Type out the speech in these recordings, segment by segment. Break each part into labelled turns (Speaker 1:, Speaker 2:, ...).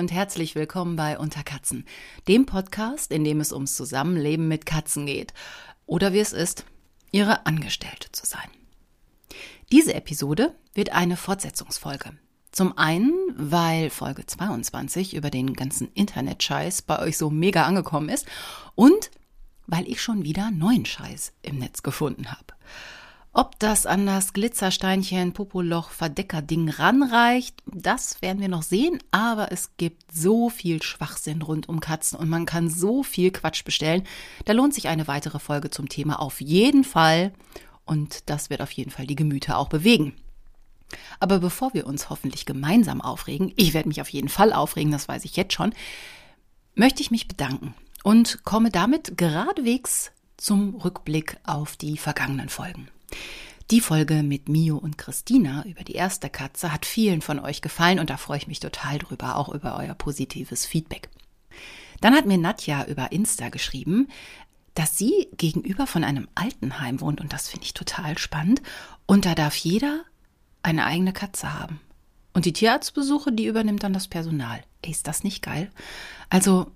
Speaker 1: Und herzlich willkommen bei Unter Katzen, dem Podcast, in dem es ums Zusammenleben mit Katzen geht. Oder wie es ist, ihre Angestellte zu sein. Diese Episode wird eine Fortsetzungsfolge. Zum einen, weil Folge 22 über den ganzen Internet-Scheiß bei euch so mega angekommen ist und weil ich schon wieder neuen Scheiß im Netz gefunden habe. Ob das an das Glitzersteinchen Popoloch Verdecker-Ding ranreicht, das werden wir noch sehen, aber es gibt so viel Schwachsinn rund um Katzen und man kann so viel Quatsch bestellen. Da lohnt sich eine weitere Folge zum Thema auf jeden Fall und das wird auf jeden Fall die Gemüter auch bewegen. Aber bevor wir uns hoffentlich gemeinsam aufregen, ich werde mich auf jeden Fall aufregen, das weiß ich jetzt schon, möchte ich mich bedanken und komme damit geradewegs zum Rückblick auf die vergangenen Folgen. Die Folge mit Mio und Christina über die erste Katze hat vielen von euch gefallen und da freue ich mich total drüber, auch über euer positives Feedback. Dann hat mir Nadja über Insta geschrieben, dass sie gegenüber von einem Altenheim wohnt und das finde ich total spannend und da darf jeder eine eigene Katze haben. Und die Tierarztbesuche, die übernimmt dann das Personal. Ey, ist das nicht geil? Also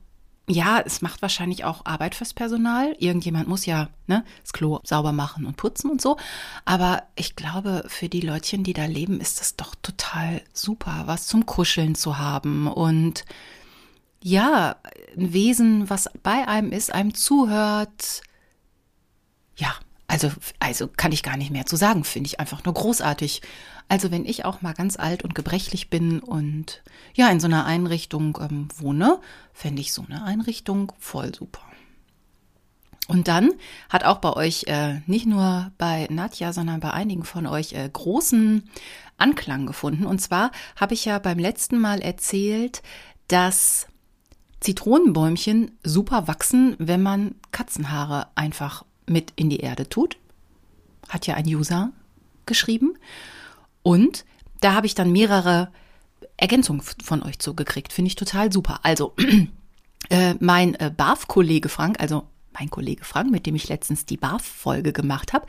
Speaker 1: ja, es macht wahrscheinlich auch Arbeit fürs Personal. Irgendjemand muss ja ne, das Klo sauber machen und putzen und so. Aber ich glaube, für die Leutchen, die da leben, ist es doch total super, was zum Kuscheln zu haben und ja, ein Wesen, was bei einem ist, einem zuhört. Ja, also, also kann ich gar nicht mehr zu sagen, finde ich einfach nur großartig. Also wenn ich auch mal ganz alt und gebrechlich bin und ja in so einer Einrichtung ähm, wohne, fände ich so eine Einrichtung voll super. Und dann hat auch bei euch, äh, nicht nur bei Nadja, sondern bei einigen von euch äh, großen Anklang gefunden. Und zwar habe ich ja beim letzten Mal erzählt, dass Zitronenbäumchen super wachsen, wenn man Katzenhaare einfach mit in die Erde tut. Hat ja ein User geschrieben. Und da habe ich dann mehrere Ergänzungen von euch zugekriegt. Finde ich total super. Also, äh, mein äh, BAF-Kollege Frank, also mein Kollege Frank, mit dem ich letztens die BAF-Folge gemacht habe,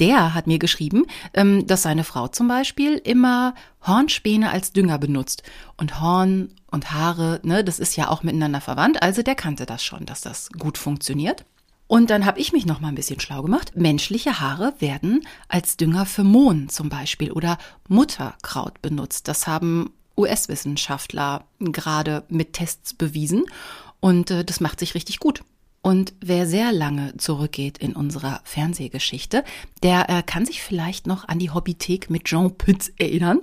Speaker 1: der hat mir geschrieben, ähm, dass seine Frau zum Beispiel immer Hornspäne als Dünger benutzt. Und Horn und Haare, ne, das ist ja auch miteinander verwandt. Also der kannte das schon, dass das gut funktioniert. Und dann habe ich mich noch mal ein bisschen schlau gemacht. Menschliche Haare werden als Dünger für Mohn zum Beispiel oder Mutterkraut benutzt. Das haben US-Wissenschaftler gerade mit Tests bewiesen und äh, das macht sich richtig gut. Und wer sehr lange zurückgeht in unserer Fernsehgeschichte, der äh, kann sich vielleicht noch an die Hobbythek mit Jean Pütz erinnern.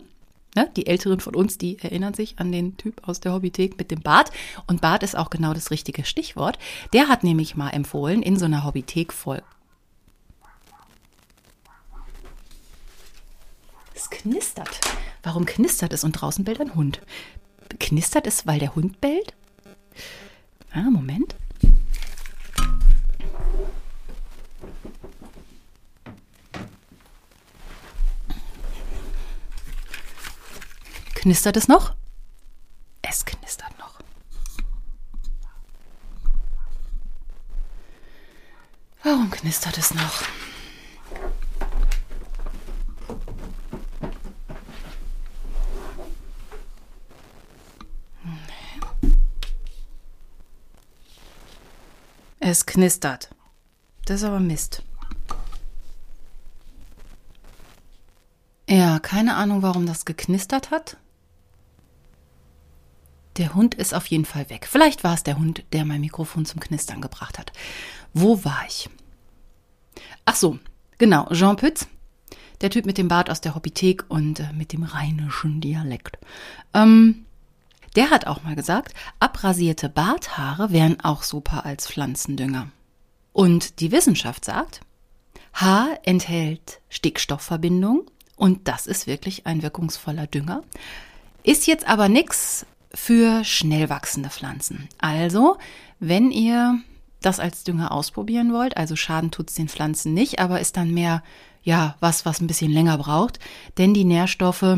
Speaker 1: Ne? Die Älteren von uns, die erinnern sich an den Typ aus der Hobbythek mit dem Bart. Und Bart ist auch genau das richtige Stichwort. Der hat nämlich mal empfohlen, in so einer Hobbythek voll. Es knistert. Warum knistert es und draußen bellt ein Hund? Knistert es, weil der Hund bellt? Ah, Moment. Knistert es noch? Es knistert noch. Warum knistert es noch? Es knistert. Das ist aber Mist. Ja, keine Ahnung, warum das geknistert hat. Der Hund ist auf jeden Fall weg. Vielleicht war es der Hund, der mein Mikrofon zum Knistern gebracht hat. Wo war ich? Ach so, genau, Jean Pütz, der Typ mit dem Bart aus der Hobbythek und äh, mit dem rheinischen Dialekt. Ähm, der hat auch mal gesagt, abrasierte Barthaare wären auch super als Pflanzendünger. Und die Wissenschaft sagt, Haar enthält Stickstoffverbindung und das ist wirklich ein wirkungsvoller Dünger. Ist jetzt aber nichts für schnell wachsende Pflanzen. Also, wenn ihr das als Dünger ausprobieren wollt, also Schaden tut es den Pflanzen nicht, aber ist dann mehr, ja, was, was ein bisschen länger braucht, denn die Nährstoffe,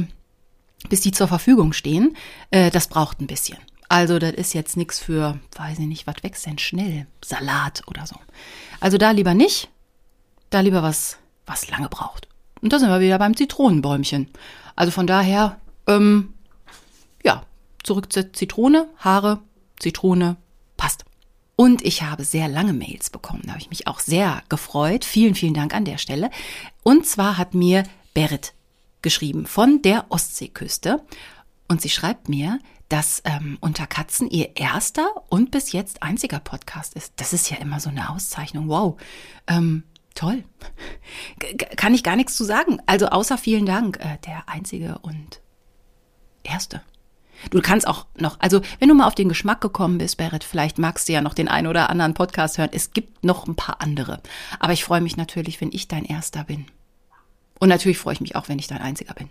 Speaker 1: bis die zur Verfügung stehen, äh, das braucht ein bisschen. Also, das ist jetzt nichts für, weiß ich nicht, was wächst denn schnell? Salat oder so. Also da lieber nicht, da lieber was, was lange braucht. Und da sind wir wieder beim Zitronenbäumchen. Also von daher, ähm, zurück zur Zitrone, Haare, Zitrone, passt. Und ich habe sehr lange Mails bekommen. Da habe ich mich auch sehr gefreut. Vielen, vielen Dank an der Stelle. Und zwar hat mir Berit geschrieben von der Ostseeküste. Und sie schreibt mir, dass ähm, Unter Katzen ihr erster und bis jetzt einziger Podcast ist. Das ist ja immer so eine Auszeichnung. Wow. Ähm, toll. G kann ich gar nichts zu sagen. Also außer vielen Dank. Äh, der einzige und erste. Du kannst auch noch, also wenn du mal auf den Geschmack gekommen bist, Berit, vielleicht magst du ja noch den einen oder anderen Podcast hören. Es gibt noch ein paar andere. Aber ich freue mich natürlich, wenn ich dein erster bin. Und natürlich freue ich mich auch, wenn ich dein einziger bin.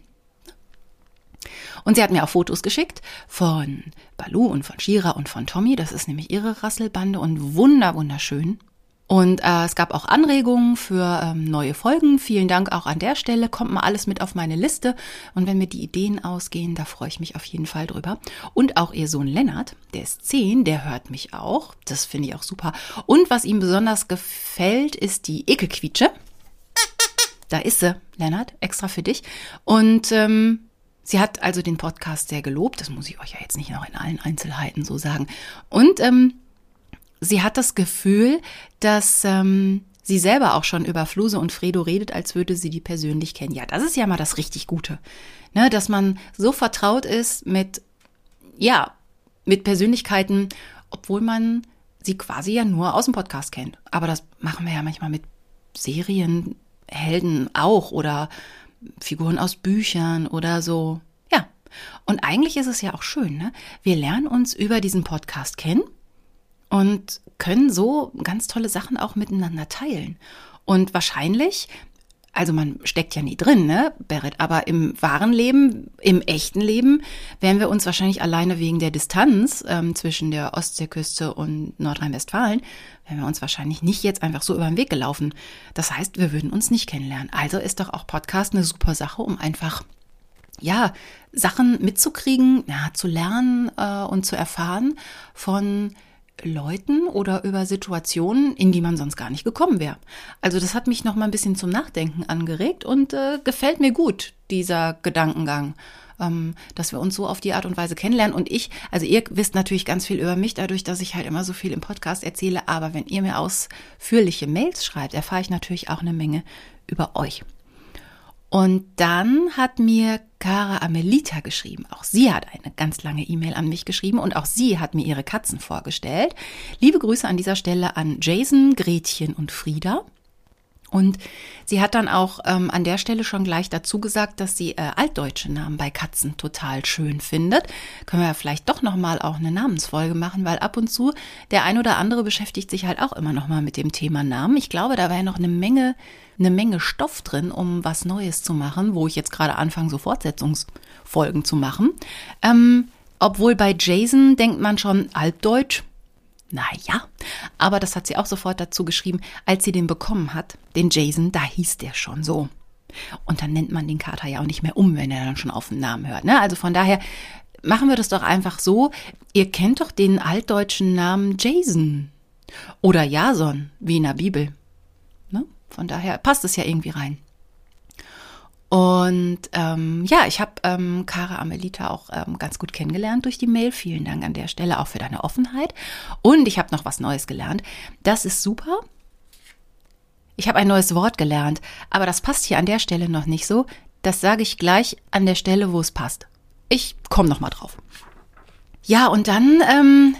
Speaker 1: Und sie hat mir auch Fotos geschickt von Balu und von Shira und von Tommy. Das ist nämlich ihre Rasselbande und wunder, wunderschön. Und äh, es gab auch Anregungen für ähm, neue Folgen. Vielen Dank auch an der Stelle. Kommt mal alles mit auf meine Liste. Und wenn mir die Ideen ausgehen, da freue ich mich auf jeden Fall drüber. Und auch ihr Sohn Lennart, der ist zehn, der hört mich auch. Das finde ich auch super. Und was ihm besonders gefällt, ist die Ekelquietsche. Da ist sie, Lennart, extra für dich. Und ähm, sie hat also den Podcast sehr gelobt. Das muss ich euch ja jetzt nicht noch in allen Einzelheiten so sagen. Und ähm, sie hat das Gefühl, dass ähm, sie selber auch schon über Fluse und Fredo redet, als würde sie die persönlich kennen. Ja, das ist ja mal das richtig Gute. Ne, dass man so vertraut ist mit, ja, mit Persönlichkeiten, obwohl man sie quasi ja nur aus dem Podcast kennt. Aber das machen wir ja manchmal mit Serienhelden auch oder Figuren aus Büchern oder so. Ja. Und eigentlich ist es ja auch schön, ne? Wir lernen uns über diesen Podcast kennen und können so ganz tolle Sachen auch miteinander teilen. Und wahrscheinlich, also man steckt ja nie drin, ne, Berit, aber im wahren Leben, im echten Leben, wären wir uns wahrscheinlich alleine wegen der Distanz ähm, zwischen der Ostseeküste und Nordrhein-Westfalen, wären wir uns wahrscheinlich nicht jetzt einfach so über den Weg gelaufen. Das heißt, wir würden uns nicht kennenlernen. Also ist doch auch Podcast eine super Sache, um einfach ja, Sachen mitzukriegen, ja, zu lernen äh, und zu erfahren von Leuten oder über Situationen, in die man sonst gar nicht gekommen wäre. Also das hat mich noch mal ein bisschen zum Nachdenken angeregt und äh, gefällt mir gut, dieser Gedankengang, ähm, dass wir uns so auf die Art und Weise kennenlernen. Und ich, also ihr wisst natürlich ganz viel über mich, dadurch, dass ich halt immer so viel im Podcast erzähle, aber wenn ihr mir ausführliche Mails schreibt, erfahre ich natürlich auch eine Menge über euch. Und dann hat mir Cara Amelita geschrieben. Auch sie hat eine ganz lange E-Mail an mich geschrieben und auch sie hat mir ihre Katzen vorgestellt. Liebe Grüße an dieser Stelle an Jason, Gretchen und Frieda. Und sie hat dann auch ähm, an der Stelle schon gleich dazu gesagt, dass sie äh, altdeutsche Namen bei Katzen total schön findet. Können wir ja vielleicht doch nochmal auch eine Namensfolge machen, weil ab und zu der ein oder andere beschäftigt sich halt auch immer nochmal mit dem Thema Namen. Ich glaube, da wäre noch eine Menge eine Menge Stoff drin, um was Neues zu machen, wo ich jetzt gerade anfange, so Fortsetzungsfolgen zu machen. Ähm, obwohl bei Jason denkt man schon altdeutsch. Naja, aber das hat sie auch sofort dazu geschrieben, als sie den bekommen hat. Den Jason, da hieß der schon so. Und dann nennt man den Kater ja auch nicht mehr um, wenn er dann schon auf den Namen hört. Ne? Also von daher machen wir das doch einfach so. Ihr kennt doch den altdeutschen Namen Jason. Oder Jason, wie in der Bibel. Von daher passt es ja irgendwie rein. Und ähm, ja, ich habe ähm, Cara Amelita auch ähm, ganz gut kennengelernt durch die Mail. Vielen Dank an der Stelle auch für deine Offenheit. Und ich habe noch was Neues gelernt. Das ist super. Ich habe ein neues Wort gelernt, aber das passt hier an der Stelle noch nicht so. Das sage ich gleich an der Stelle, wo es passt. Ich komme noch mal drauf. Ja, und dann ähm,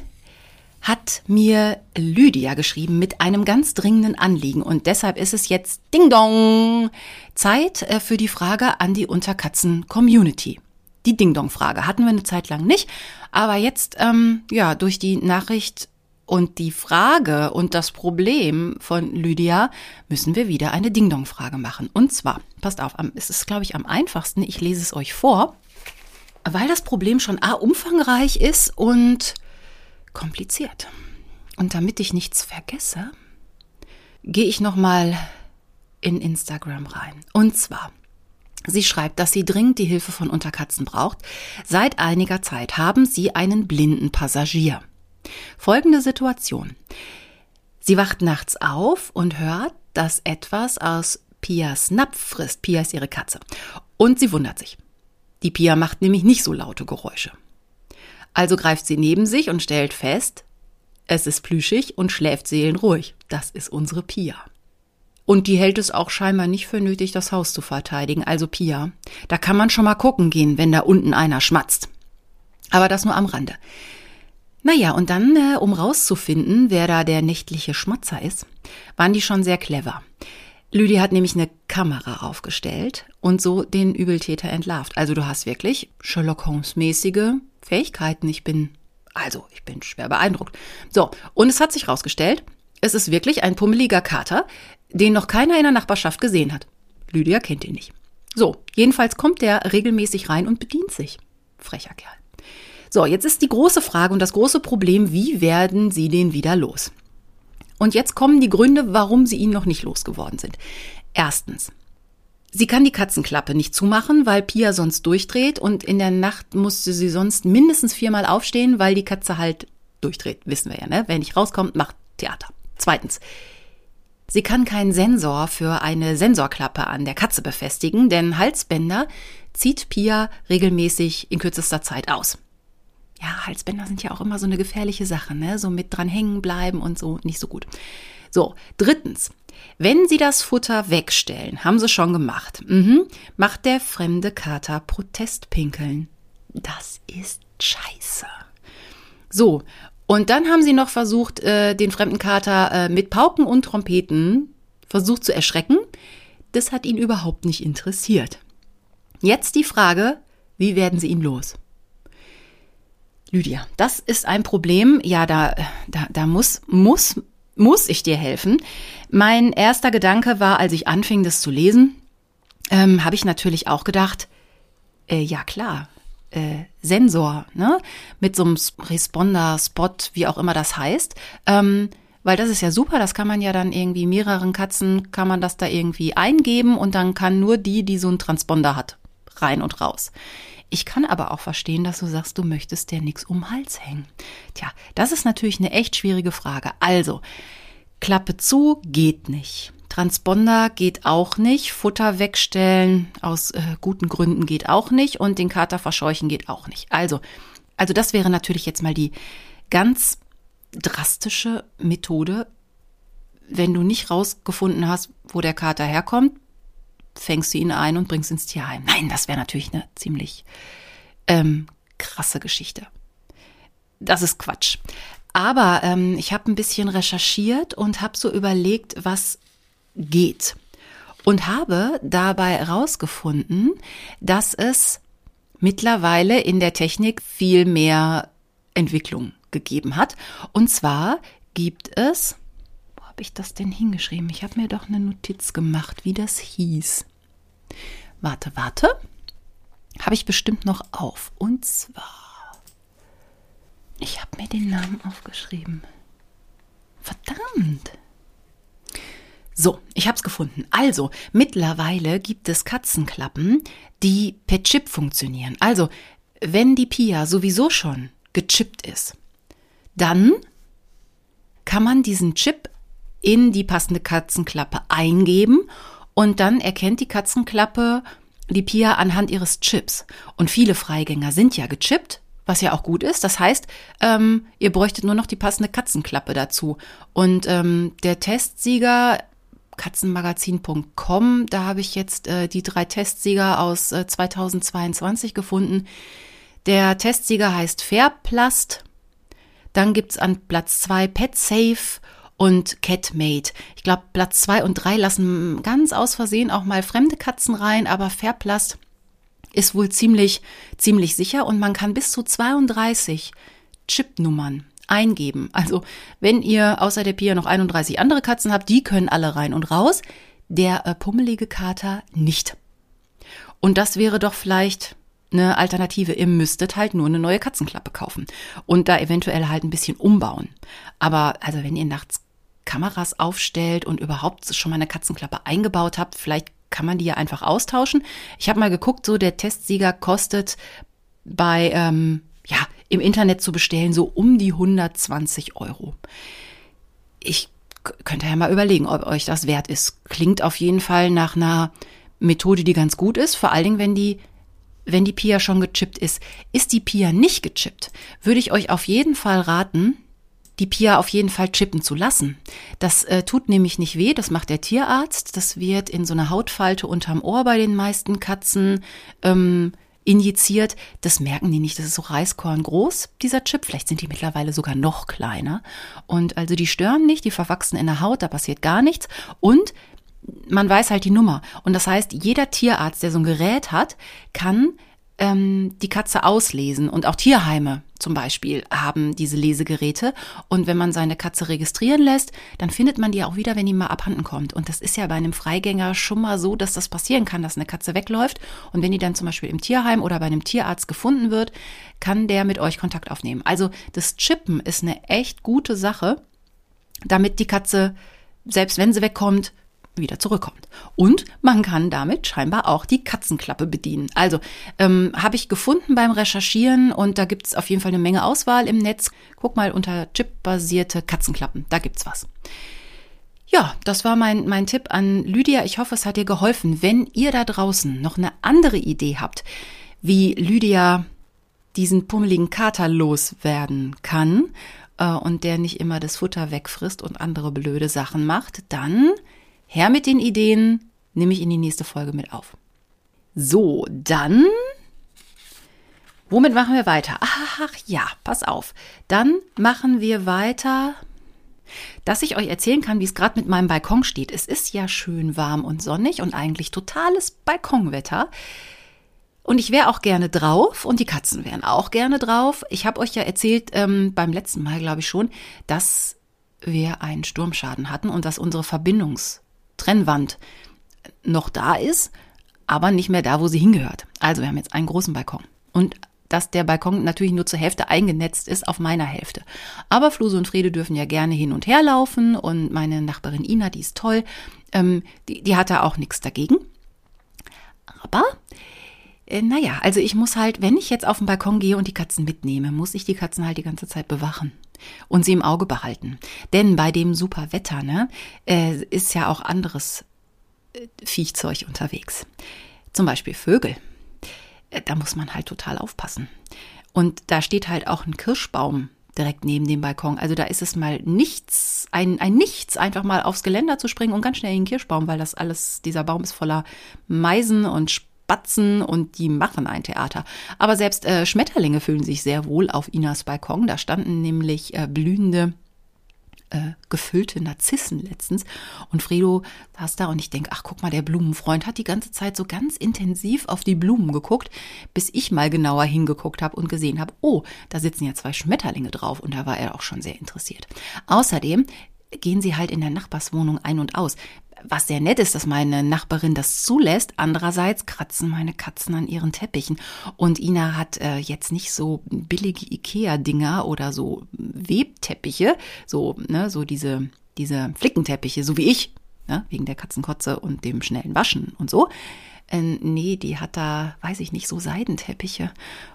Speaker 1: hat mir Lydia geschrieben mit einem ganz dringenden Anliegen und deshalb ist es jetzt Ding Dong Zeit äh, für die Frage an die Unterkatzen Community. Die Ding Dong Frage hatten wir eine Zeit lang nicht, aber jetzt ähm, ja durch die Nachricht und die Frage und das Problem von Lydia müssen wir wieder eine Ding Dong Frage machen. Und zwar, passt auf, es ist glaube ich am einfachsten. Ich lese es euch vor, weil das Problem schon a umfangreich ist und kompliziert. Und damit ich nichts vergesse, gehe ich nochmal in Instagram rein. Und zwar, sie schreibt, dass sie dringend die Hilfe von Unterkatzen braucht. Seit einiger Zeit haben sie einen blinden Passagier. Folgende Situation. Sie wacht nachts auf und hört, dass etwas aus Pias Napf frisst. Pia ist ihre Katze. Und sie wundert sich. Die Pia macht nämlich nicht so laute Geräusche. Also greift sie neben sich und stellt fest, es ist plüschig und schläft seelenruhig. Das ist unsere Pia. Und die hält es auch scheinbar nicht für nötig, das Haus zu verteidigen. Also Pia, da kann man schon mal gucken gehen, wenn da unten einer schmatzt. Aber das nur am Rande. Naja, und dann, äh, um rauszufinden, wer da der nächtliche Schmatzer ist, waren die schon sehr clever. Lydia hat nämlich eine Kamera aufgestellt und so den Übeltäter entlarvt. Also du hast wirklich Sherlock Holmes mäßige Fähigkeiten. Ich bin, also ich bin schwer beeindruckt. So, und es hat sich rausgestellt, es ist wirklich ein pummeliger Kater, den noch keiner in der Nachbarschaft gesehen hat. Lydia kennt ihn nicht. So, jedenfalls kommt der regelmäßig rein und bedient sich. Frecher Kerl. So, jetzt ist die große Frage und das große Problem, wie werden Sie den wieder los? Und jetzt kommen die Gründe, warum Sie ihn noch nicht losgeworden sind. Erstens, Sie kann die Katzenklappe nicht zumachen, weil Pia sonst durchdreht und in der Nacht musste sie sonst mindestens viermal aufstehen, weil die Katze halt durchdreht. Wissen wir ja, ne? Wenn nicht rauskommt, macht Theater. Zweitens, sie kann keinen Sensor für eine Sensorklappe an der Katze befestigen, denn Halsbänder zieht Pia regelmäßig in kürzester Zeit aus ja, Halsbänder sind ja auch immer so eine gefährliche Sache, ne? So mit dran hängen bleiben und so, nicht so gut. So, drittens. Wenn Sie das Futter wegstellen, haben Sie schon gemacht, mhm, macht der fremde Kater Protestpinkeln. Das ist scheiße. So, und dann haben Sie noch versucht, äh, den fremden Kater äh, mit Pauken und Trompeten versucht zu erschrecken. Das hat ihn überhaupt nicht interessiert. Jetzt die Frage, wie werden Sie ihn los? Lydia, das ist ein Problem. Ja, da, da, da muss, muss, muss ich dir helfen. Mein erster Gedanke war, als ich anfing, das zu lesen, ähm, habe ich natürlich auch gedacht, äh, ja klar, äh, Sensor, ne? Mit so einem Responder, Spot, wie auch immer das heißt. Ähm, weil das ist ja super, das kann man ja dann irgendwie mehreren Katzen, kann man das da irgendwie eingeben und dann kann nur die, die so einen Transponder hat, rein und raus. Ich kann aber auch verstehen, dass du sagst, du möchtest dir nichts um den Hals hängen. Tja, das ist natürlich eine echt schwierige Frage. Also, Klappe zu geht nicht. Transponder geht auch nicht. Futter wegstellen aus äh, guten Gründen geht auch nicht. Und den Kater verscheuchen geht auch nicht. Also, also das wäre natürlich jetzt mal die ganz drastische Methode. Wenn du nicht rausgefunden hast, wo der Kater herkommt, fängst du ihn ein und bringst ins Tierheim. Nein, das wäre natürlich eine ziemlich ähm, krasse Geschichte. Das ist Quatsch. Aber ähm, ich habe ein bisschen recherchiert und habe so überlegt, was geht. Und habe dabei herausgefunden, dass es mittlerweile in der Technik viel mehr Entwicklung gegeben hat. Und zwar gibt es habe ich das denn hingeschrieben? Ich habe mir doch eine Notiz gemacht, wie das hieß. Warte, warte. Habe ich bestimmt noch auf. Und zwar, ich habe mir den Namen aufgeschrieben. Verdammt. So, ich habe es gefunden. Also, mittlerweile gibt es Katzenklappen, die per Chip funktionieren. Also, wenn die Pia sowieso schon gechippt ist, dann kann man diesen Chip in die passende Katzenklappe eingeben und dann erkennt die Katzenklappe die Pia anhand ihres Chips. Und viele Freigänger sind ja gechippt, was ja auch gut ist. Das heißt, ähm, ihr bräuchtet nur noch die passende Katzenklappe dazu. Und ähm, der Testsieger katzenmagazin.com, da habe ich jetzt äh, die drei Testsieger aus äh, 2022 gefunden. Der Testsieger heißt Fairplast. Dann gibt's an Platz zwei PetSafe und Catmate. Ich glaube, Platz zwei und drei lassen ganz aus Versehen auch mal fremde Katzen rein, aber Fairplast ist wohl ziemlich, ziemlich sicher und man kann bis zu 32 Chipnummern eingeben. Also, wenn ihr außer der Pia noch 31 andere Katzen habt, die können alle rein und raus. Der äh, pummelige Kater nicht. Und das wäre doch vielleicht eine Alternative. Ihr müsstet halt nur eine neue Katzenklappe kaufen und da eventuell halt ein bisschen umbauen. Aber also wenn ihr nachts Kameras aufstellt und überhaupt schon mal eine Katzenklappe eingebaut habt, vielleicht kann man die ja einfach austauschen. Ich habe mal geguckt, so der Testsieger kostet bei, ähm, ja, im Internet zu bestellen so um die 120 Euro. Ich könnte ja mal überlegen, ob euch das wert ist. Klingt auf jeden Fall nach einer Methode, die ganz gut ist, vor allen Dingen, wenn die wenn die Pia schon gechippt ist. Ist die Pia nicht gechippt, würde ich euch auf jeden Fall raten, die Pia auf jeden Fall chippen zu lassen. Das äh, tut nämlich nicht weh, das macht der Tierarzt. Das wird in so einer Hautfalte unterm Ohr bei den meisten Katzen ähm, injiziert. Das merken die nicht. Das ist so Reiskorn groß, dieser Chip. Vielleicht sind die mittlerweile sogar noch kleiner. Und also die stören nicht, die verwachsen in der Haut, da passiert gar nichts. Und man weiß halt die Nummer. Und das heißt, jeder Tierarzt, der so ein Gerät hat, kann ähm, die Katze auslesen. Und auch Tierheime zum Beispiel haben diese Lesegeräte. Und wenn man seine Katze registrieren lässt, dann findet man die auch wieder, wenn die mal abhanden kommt. Und das ist ja bei einem Freigänger schon mal so, dass das passieren kann, dass eine Katze wegläuft. Und wenn die dann zum Beispiel im Tierheim oder bei einem Tierarzt gefunden wird, kann der mit euch Kontakt aufnehmen. Also das Chippen ist eine echt gute Sache, damit die Katze, selbst wenn sie wegkommt, wieder zurückkommt. Und man kann damit scheinbar auch die Katzenklappe bedienen. Also ähm, habe ich gefunden beim Recherchieren und da gibt es auf jeden Fall eine Menge Auswahl im Netz. Guck mal unter chipbasierte Katzenklappen, da gibt's was. Ja, das war mein, mein Tipp an Lydia. Ich hoffe, es hat dir geholfen. Wenn ihr da draußen noch eine andere Idee habt, wie Lydia diesen pummeligen Kater loswerden kann äh, und der nicht immer das Futter wegfrisst und andere blöde Sachen macht, dann Her mit den Ideen, nehme ich in die nächste Folge mit auf. So, dann. Womit machen wir weiter? Ach ja, pass auf. Dann machen wir weiter, dass ich euch erzählen kann, wie es gerade mit meinem Balkon steht. Es ist ja schön warm und sonnig und eigentlich totales Balkonwetter. Und ich wäre auch gerne drauf und die Katzen wären auch gerne drauf. Ich habe euch ja erzählt ähm, beim letzten Mal, glaube ich schon, dass wir einen Sturmschaden hatten und dass unsere Verbindungs Trennwand noch da ist, aber nicht mehr da, wo sie hingehört. Also wir haben jetzt einen großen Balkon. Und dass der Balkon natürlich nur zur Hälfte eingenetzt ist auf meiner Hälfte. Aber Fluse und Friede dürfen ja gerne hin und her laufen und meine Nachbarin Ina, die ist toll, ähm, die, die hat da auch nichts dagegen. Aber äh, naja, also ich muss halt, wenn ich jetzt auf den Balkon gehe und die Katzen mitnehme, muss ich die Katzen halt die ganze Zeit bewachen und sie im Auge behalten. Denn bei dem super Wetter, ne, äh, ist ja auch anderes äh, Viechzeug unterwegs. Zum Beispiel Vögel. Da muss man halt total aufpassen. Und da steht halt auch ein Kirschbaum direkt neben dem Balkon. Also da ist es mal nichts, ein, ein Nichts, einfach mal aufs Geländer zu springen und ganz schnell in den Kirschbaum, weil das alles, dieser Baum ist voller Meisen und Spatzen und die machen ein Theater. Aber selbst äh, Schmetterlinge fühlen sich sehr wohl auf Inas Balkon. Da standen nämlich äh, blühende äh, gefüllte Narzissen letztens. Und Fredo saß da und ich denke, ach guck mal, der Blumenfreund hat die ganze Zeit so ganz intensiv auf die Blumen geguckt, bis ich mal genauer hingeguckt habe und gesehen habe, oh, da sitzen ja zwei Schmetterlinge drauf und da war er auch schon sehr interessiert. Außerdem gehen sie halt in der Nachbarswohnung ein und aus was sehr nett ist, dass meine Nachbarin das zulässt. Andererseits kratzen meine Katzen an ihren Teppichen. Und Ina hat äh, jetzt nicht so billige Ikea-Dinger oder so Webteppiche, so, ne, so diese, diese Flickenteppiche, so wie ich, ne, wegen der Katzenkotze und dem schnellen Waschen und so. Äh, nee, die hat da, weiß ich nicht, so Seidenteppiche.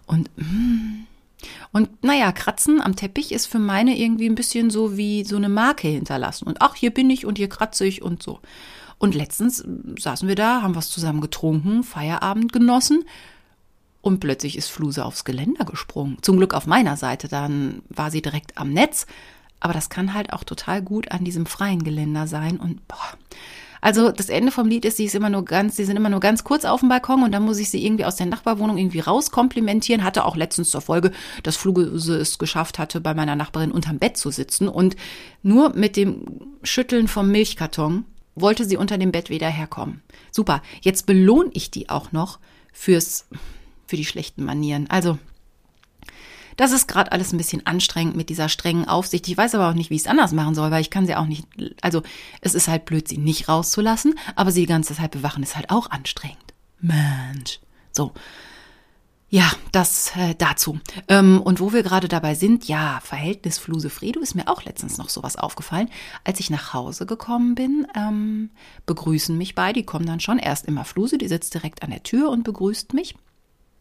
Speaker 1: Und, mm, und naja, Kratzen am Teppich ist für meine irgendwie ein bisschen so wie so eine Marke hinterlassen. Und ach, hier bin ich und hier kratze ich und so. Und letztens saßen wir da, haben was zusammen getrunken, Feierabend genossen. Und plötzlich ist Fluse aufs Geländer gesprungen. Zum Glück auf meiner Seite, dann war sie direkt am Netz. Aber das kann halt auch total gut an diesem freien Geländer sein. Und boah, also das Ende vom Lied ist, sie ist immer nur ganz, sie sind immer nur ganz kurz auf dem Balkon und dann muss ich sie irgendwie aus der Nachbarwohnung irgendwie rauskomplimentieren. Hatte auch letztens zur Folge, dass Fluge es geschafft hatte, bei meiner Nachbarin unterm Bett zu sitzen und nur mit dem Schütteln vom Milchkarton wollte sie unter dem Bett wieder herkommen. Super. Jetzt belohne ich die auch noch fürs, für die schlechten Manieren. Also, das ist gerade alles ein bisschen anstrengend mit dieser strengen Aufsicht. Ich weiß aber auch nicht, wie ich es anders machen soll, weil ich kann sie auch nicht, also es ist halt blöd, sie nicht rauszulassen, aber sie die ganze Zeit bewachen ist halt auch anstrengend. Mensch. So. Ja, das äh, dazu. Ähm, und wo wir gerade dabei sind, ja, Verhältnis Fluse Fredo ist mir auch letztens noch sowas aufgefallen. Als ich nach Hause gekommen bin, ähm, begrüßen mich beide. Die kommen dann schon erst immer Fluse, die sitzt direkt an der Tür und begrüßt mich.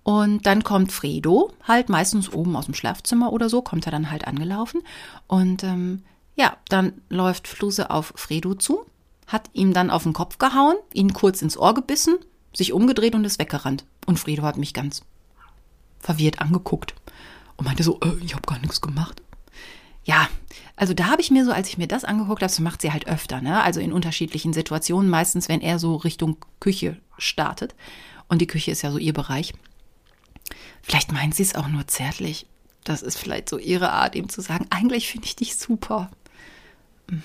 Speaker 1: Und dann kommt Fredo, halt meistens oben aus dem Schlafzimmer oder so, kommt er dann halt angelaufen. Und ähm, ja, dann läuft Fluse auf Fredo zu, hat ihm dann auf den Kopf gehauen, ihn kurz ins Ohr gebissen, sich umgedreht und ist weggerannt. Und Fredo hat mich ganz verwirrt angeguckt und meinte so, äh, ich habe gar nichts gemacht. Ja, also da habe ich mir so, als ich mir das angeguckt habe, das macht sie halt öfter, ne? Also in unterschiedlichen Situationen, meistens wenn er so Richtung Küche startet. Und die Küche ist ja so ihr Bereich. Vielleicht meint sie es auch nur zärtlich. Das ist vielleicht so ihre Art, ihm zu sagen, eigentlich finde ich dich super. Hm.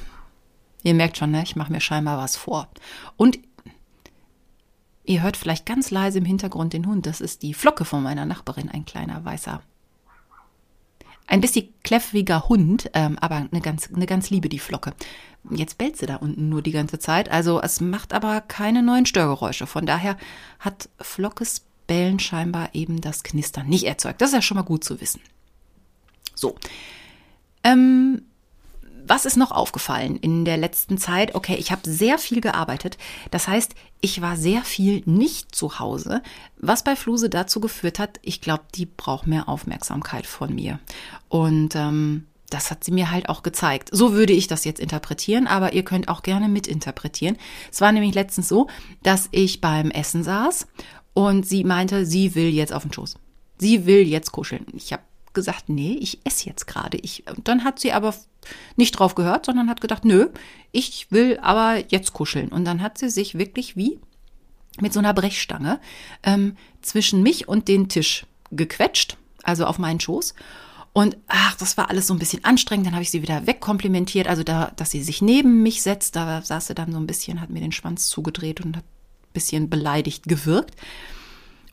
Speaker 1: Ihr merkt schon, ne? Ich mache mir scheinbar was vor. Und ihr hört vielleicht ganz leise im Hintergrund den Hund. Das ist die Flocke von meiner Nachbarin, ein kleiner weißer ein bisschen kläffriger Hund, ähm, aber eine ganz, eine ganz liebe, die Flocke. Jetzt bellt sie da unten nur die ganze Zeit. Also es macht aber keine neuen Störgeräusche. Von daher hat Flockes Bellen scheinbar eben das Knistern nicht erzeugt. Das ist ja schon mal gut zu wissen. So. Ähm, was ist noch aufgefallen in der letzten Zeit? Okay, ich habe sehr viel gearbeitet. Das heißt, ich war sehr viel nicht zu Hause, was bei Fluse dazu geführt hat, ich glaube, die braucht mehr Aufmerksamkeit von mir. Und ähm, das hat sie mir halt auch gezeigt. So würde ich das jetzt interpretieren, aber ihr könnt auch gerne mitinterpretieren. Es war nämlich letztens so, dass ich beim Essen saß und sie meinte, sie will jetzt auf den Schoß. Sie will jetzt kuscheln. Ich habe gesagt, nee, ich esse jetzt gerade. Ich, dann hat sie aber nicht drauf gehört, sondern hat gedacht, nö, ich will aber jetzt kuscheln. Und dann hat sie sich wirklich wie mit so einer Brechstange ähm, zwischen mich und den Tisch gequetscht, also auf meinen Schoß. Und ach, das war alles so ein bisschen anstrengend. Dann habe ich sie wieder wegkomplimentiert, also da, dass sie sich neben mich setzt. Da saß sie dann so ein bisschen, hat mir den Schwanz zugedreht und hat bisschen beleidigt gewirkt.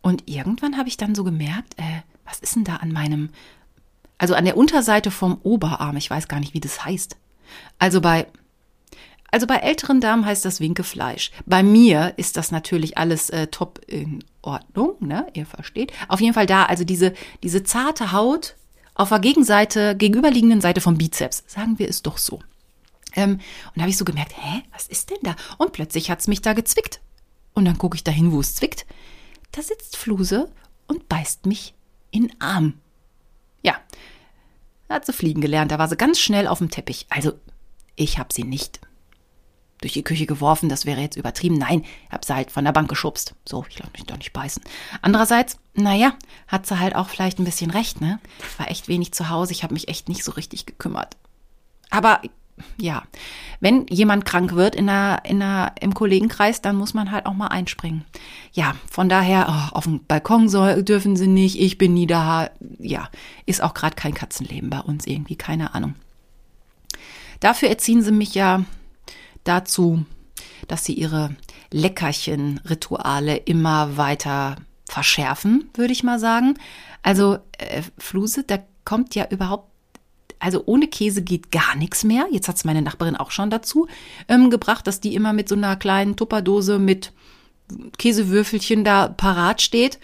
Speaker 1: Und irgendwann habe ich dann so gemerkt, äh, was ist denn da an meinem, also an der Unterseite vom Oberarm, ich weiß gar nicht, wie das heißt. Also bei, also bei älteren Damen heißt das Winkefleisch. Bei mir ist das natürlich alles äh, top in Ordnung, ne? Ihr versteht. Auf jeden Fall da, also diese, diese zarte Haut auf der Gegenseite, gegenüberliegenden Seite vom Bizeps. Sagen wir es doch so. Ähm, und da habe ich so gemerkt, hä, was ist denn da? Und plötzlich hat es mich da gezwickt. Und dann gucke ich dahin, wo es zwickt. Da sitzt Fluse und beißt mich in Arm. Ja, da hat sie fliegen gelernt. Da war sie ganz schnell auf dem Teppich. Also, ich habe sie nicht durch die Küche geworfen, das wäre jetzt übertrieben. Nein, ich habe sie halt von der Bank geschubst. So, ich glaube mich doch nicht beißen. Andererseits, naja, hat sie halt auch vielleicht ein bisschen recht, ne? War echt wenig zu Hause, ich habe mich echt nicht so richtig gekümmert. Aber ja, wenn jemand krank wird in der, in der, im Kollegenkreis, dann muss man halt auch mal einspringen. Ja, von daher, oh, auf dem Balkon soll, dürfen sie nicht, ich bin nie da. Ja, ist auch gerade kein Katzenleben bei uns irgendwie, keine Ahnung. Dafür erziehen sie mich ja dazu, dass sie ihre Leckerchen-Rituale immer weiter verschärfen, würde ich mal sagen. Also äh, Fluse, da kommt ja überhaupt also ohne Käse geht gar nichts mehr. Jetzt hat es meine Nachbarin auch schon dazu ähm, gebracht, dass die immer mit so einer kleinen Tupperdose mit Käsewürfelchen da parat steht.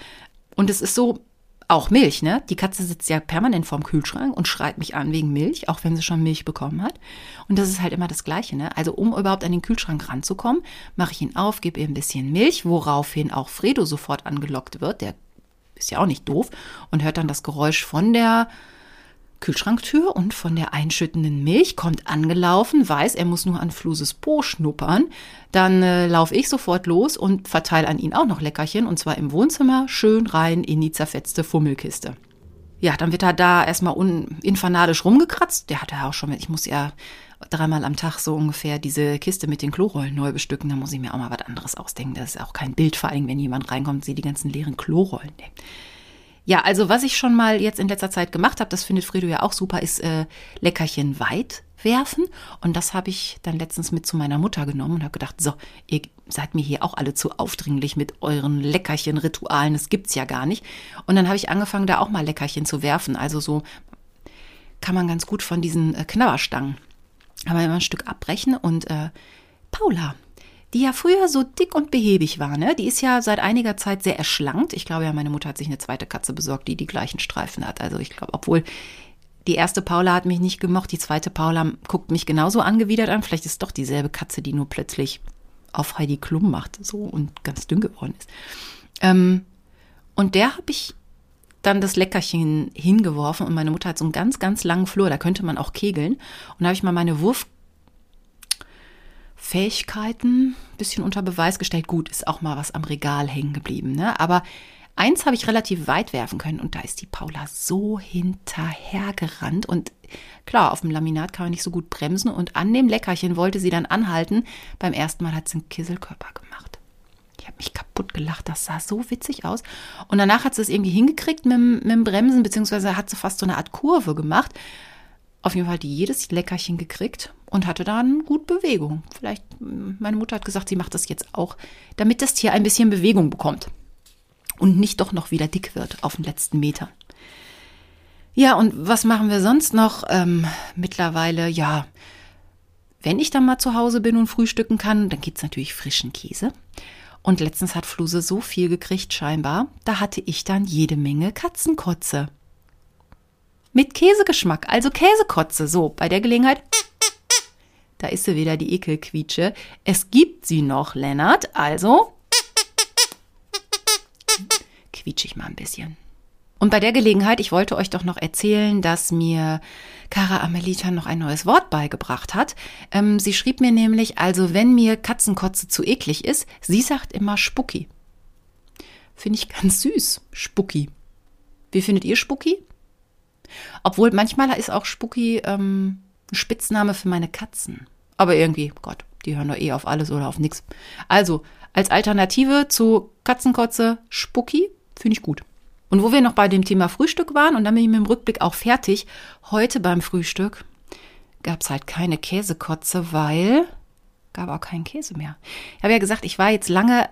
Speaker 1: Und es ist so, auch Milch, ne? Die Katze sitzt ja permanent vorm Kühlschrank und schreit mich an wegen Milch, auch wenn sie schon Milch bekommen hat. Und das ist halt immer das Gleiche, ne? Also um überhaupt an den Kühlschrank ranzukommen, mache ich ihn auf, gebe ihr ein bisschen Milch, woraufhin auch Fredo sofort angelockt wird. Der ist ja auch nicht doof und hört dann das Geräusch von der Kühlschranktür und von der einschüttenden Milch kommt angelaufen, weiß, er muss nur an Fluses Po schnuppern. Dann äh, laufe ich sofort los und verteile an ihn auch noch Leckerchen und zwar im Wohnzimmer schön rein in die zerfetzte Fummelkiste. Ja, dann wird er da erstmal infernalisch rumgekratzt. Der hat ja auch schon, ich muss ja dreimal am Tag so ungefähr diese Kiste mit den Klorollen neu bestücken. Da muss ich mir auch mal was anderes ausdenken. Das ist auch kein Bild, vor allem wenn jemand reinkommt und sieht die ganzen leeren Klorollen. Nee. Ja, also was ich schon mal jetzt in letzter Zeit gemacht habe, das findet Fredo ja auch super, ist äh, Leckerchen weit werfen. Und das habe ich dann letztens mit zu meiner Mutter genommen und habe gedacht, so, ihr seid mir hier auch alle zu aufdringlich mit euren Leckerchen-Ritualen, das gibt's ja gar nicht. Und dann habe ich angefangen, da auch mal Leckerchen zu werfen. Also so kann man ganz gut von diesen äh, Knabberstangen. Aber immer ein Stück abbrechen und äh, Paula, die ja früher so dick und behäbig war, ne? Die ist ja seit einiger Zeit sehr erschlankt. Ich glaube ja, meine Mutter hat sich eine zweite Katze besorgt, die die gleichen Streifen hat. Also ich glaube, obwohl die erste Paula hat mich nicht gemocht, die zweite Paula guckt mich genauso angewidert an. Vielleicht ist es doch dieselbe Katze, die nur plötzlich auf Heidi Klum macht, so und ganz dünn geworden ist. Ähm, und der habe ich dann das Leckerchen hingeworfen und meine Mutter hat so einen ganz, ganz langen Flur, da könnte man auch kegeln. Und da habe ich mal meine Wurf Fähigkeiten ein bisschen unter Beweis gestellt. Gut, ist auch mal was am Regal hängen geblieben, ne? Aber Eins habe ich relativ weit werfen können und da ist die Paula so hinterhergerannt und klar, auf dem Laminat kann man nicht so gut bremsen und an dem Leckerchen wollte sie dann anhalten. Beim ersten Mal hat sie einen Kisselkörper gemacht. Ich habe mich kaputt gelacht, das sah so witzig aus. Und danach hat sie es irgendwie hingekriegt mit, mit dem Bremsen, beziehungsweise hat sie fast so eine Art Kurve gemacht. Auf jeden Fall hat die jedes Leckerchen gekriegt und hatte dann gut Bewegung. Vielleicht, meine Mutter hat gesagt, sie macht das jetzt auch, damit das Tier ein bisschen Bewegung bekommt und nicht doch noch wieder dick wird auf den letzten Meter. Ja, und was machen wir sonst noch? Ähm, mittlerweile, ja, wenn ich dann mal zu Hause bin und frühstücken kann, dann gibt's natürlich frischen Käse. Und letztens hat Fluse so viel gekriegt, scheinbar, da hatte ich dann jede Menge Katzenkotze. Mit Käsegeschmack, also Käsekotze. So, bei der Gelegenheit, da ist sie wieder, die Ekelquietsche. Es gibt sie noch, Lennart, also quietsche ich mal ein bisschen. Und bei der Gelegenheit, ich wollte euch doch noch erzählen, dass mir Cara Amelita noch ein neues Wort beigebracht hat. Ähm, sie schrieb mir nämlich, also wenn mir Katzenkotze zu eklig ist, sie sagt immer Spucki. Finde ich ganz süß, Spucki. Wie findet ihr Spucki? Obwohl manchmal ist auch Spucki ähm, ein Spitzname für meine Katzen. Aber irgendwie, Gott, die hören doch eh auf alles oder auf nichts. Also, als Alternative zu Katzenkotze, Spucki Finde ich gut. Und wo wir noch bei dem Thema Frühstück waren, und dann bin ich mit dem Rückblick auch fertig, heute beim Frühstück gab es halt keine Käsekotze, weil gab auch keinen Käse mehr. Ich habe ja gesagt, ich war jetzt lange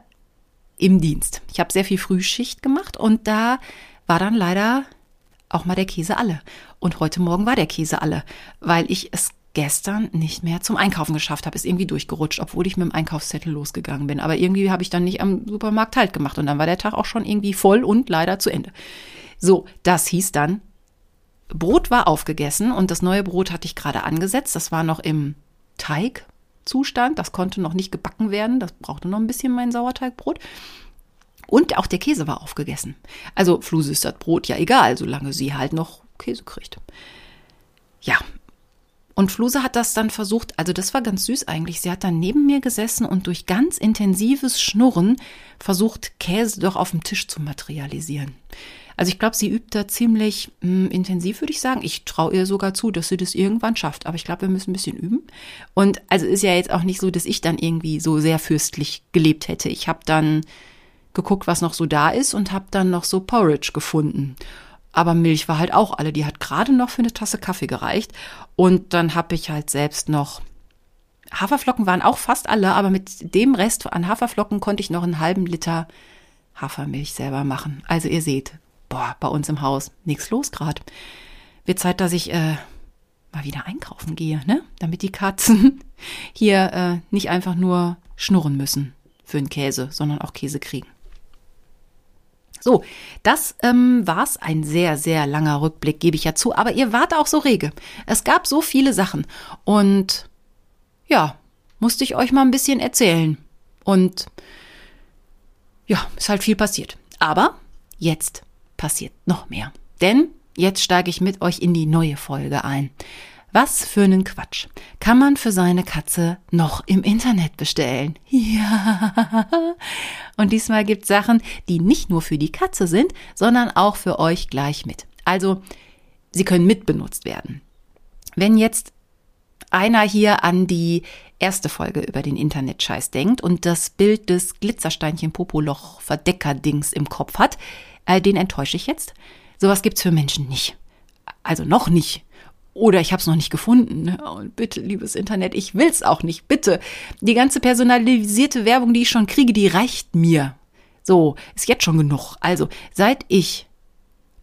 Speaker 1: im Dienst. Ich habe sehr viel Frühschicht gemacht und da war dann leider auch mal der Käse alle. Und heute Morgen war der Käse alle, weil ich es gestern nicht mehr zum Einkaufen geschafft habe. Ist irgendwie durchgerutscht, obwohl ich mit dem Einkaufszettel losgegangen bin. Aber irgendwie habe ich dann nicht am Supermarkt halt gemacht und dann war der Tag auch schon irgendwie voll und leider zu Ende. So, das hieß dann, Brot war aufgegessen und das neue Brot hatte ich gerade angesetzt. Das war noch im Teigzustand. Das konnte noch nicht gebacken werden. Das brauchte noch ein bisschen mein Sauerteigbrot. Und auch der Käse war aufgegessen. Also Fluse ist das Brot ja egal, solange sie halt noch Käse kriegt. Ja, und Fluse hat das dann versucht, also das war ganz süß eigentlich. Sie hat dann neben mir gesessen und durch ganz intensives Schnurren versucht, Käse doch auf dem Tisch zu materialisieren. Also ich glaube, sie übt da ziemlich mh, hm, intensiv, würde ich sagen. Ich traue ihr sogar zu, dass sie das irgendwann schafft. Aber ich glaube, wir müssen ein bisschen üben. Und also ist ja jetzt auch nicht so, dass ich dann irgendwie so sehr fürstlich gelebt hätte. Ich habe dann geguckt, was noch so da ist und habe dann noch so Porridge gefunden. Aber Milch war halt auch alle. Die hat gerade noch für eine Tasse Kaffee gereicht. Und dann habe ich halt selbst noch Haferflocken waren auch fast alle, aber mit dem Rest an Haferflocken konnte ich noch einen halben Liter Hafermilch selber machen. Also ihr seht, boah, bei uns im Haus nichts los gerade. Wird Zeit, dass ich äh, mal wieder einkaufen gehe, ne? Damit die Katzen hier äh, nicht einfach nur schnurren müssen für den Käse, sondern auch Käse kriegen. So, das ähm, war's. Ein sehr, sehr langer Rückblick, gebe ich ja zu. Aber ihr wart auch so rege. Es gab so viele Sachen. Und ja, musste ich euch mal ein bisschen erzählen. Und ja, ist halt viel passiert. Aber jetzt passiert noch mehr. Denn jetzt steige ich mit euch in die neue Folge ein. Was für einen Quatsch. Kann man für seine Katze noch im Internet bestellen? Ja. Und diesmal gibt's Sachen, die nicht nur für die Katze sind, sondern auch für euch gleich mit. Also, sie können mitbenutzt werden. Wenn jetzt einer hier an die erste Folge über den Internetscheiß denkt und das Bild des Glitzersteinchen Popoloch Verdeckerdings im Kopf hat, äh, den enttäusche ich jetzt. Sowas gibt's für Menschen nicht. Also noch nicht. Oder ich habe es noch nicht gefunden. Und bitte, liebes Internet, ich will's auch nicht. Bitte. Die ganze personalisierte Werbung, die ich schon kriege, die reicht mir. So, ist jetzt schon genug. Also, seit ich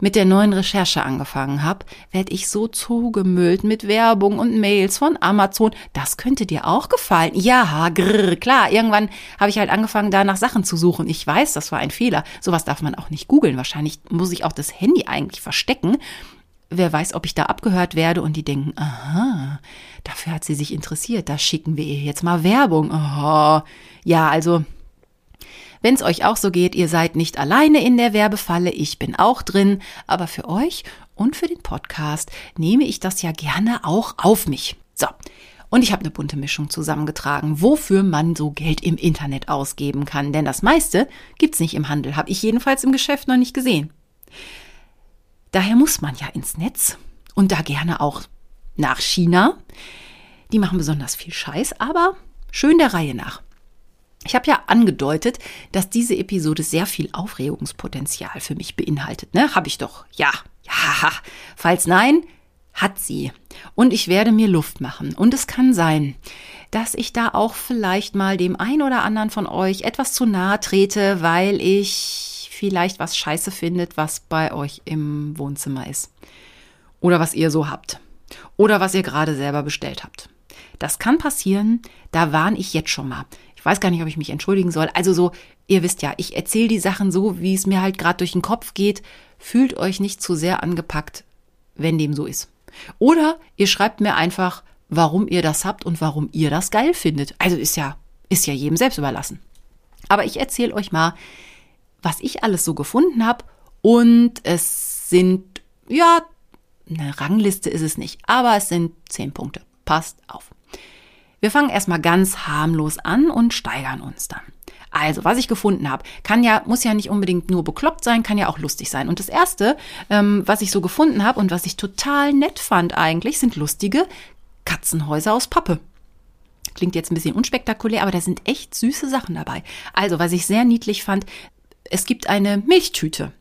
Speaker 1: mit der neuen Recherche angefangen habe, werde ich so zugemüllt mit Werbung und Mails von Amazon. Das könnte dir auch gefallen. Ja, grrr, klar. Irgendwann habe ich halt angefangen, da nach Sachen zu suchen. Ich weiß, das war ein Fehler. Sowas darf man auch nicht googeln. Wahrscheinlich muss ich auch das Handy eigentlich verstecken wer weiß, ob ich da abgehört werde und die denken, aha, dafür hat sie sich interessiert, da schicken wir ihr jetzt mal Werbung. Oh, ja, also, wenn es euch auch so geht, ihr seid nicht alleine in der Werbefalle, ich bin auch drin, aber für euch und für den Podcast nehme ich das ja gerne auch auf mich. So. Und ich habe eine bunte Mischung zusammengetragen, wofür man so Geld im Internet ausgeben kann. Denn das meiste gibt's nicht im Handel, habe ich jedenfalls im Geschäft noch nicht gesehen. Daher muss man ja ins Netz und da gerne auch nach China. Die machen besonders viel Scheiß, aber schön der Reihe nach. Ich habe ja angedeutet, dass diese Episode sehr viel Aufregungspotenzial für mich beinhaltet. Ne? Habe ich doch. Ja, ja. Falls nein, hat sie. Und ich werde mir Luft machen. Und es kann sein, dass ich da auch vielleicht mal dem ein oder anderen von euch etwas zu nahe trete, weil ich vielleicht was scheiße findet, was bei euch im Wohnzimmer ist. Oder was ihr so habt. Oder was ihr gerade selber bestellt habt. Das kann passieren, da warne ich jetzt schon mal. Ich weiß gar nicht, ob ich mich entschuldigen soll. Also so, ihr wisst ja, ich erzähle die Sachen so, wie es mir halt gerade durch den Kopf geht. Fühlt euch nicht zu sehr angepackt, wenn dem so ist. Oder ihr schreibt mir einfach, warum ihr das habt und warum ihr das geil findet. Also ist ja, ist ja jedem selbst überlassen. Aber ich erzähle euch mal, was ich alles so gefunden habe. Und es sind, ja, eine Rangliste ist es nicht, aber es sind zehn Punkte. Passt auf. Wir fangen erstmal ganz harmlos an und steigern uns dann. Also, was ich gefunden habe, kann ja, muss ja nicht unbedingt nur bekloppt sein, kann ja auch lustig sein. Und das erste, ähm, was ich so gefunden habe und was ich total nett fand eigentlich, sind lustige Katzenhäuser aus Pappe. Klingt jetzt ein bisschen unspektakulär, aber da sind echt süße Sachen dabei. Also, was ich sehr niedlich fand, es gibt eine Milchtüte.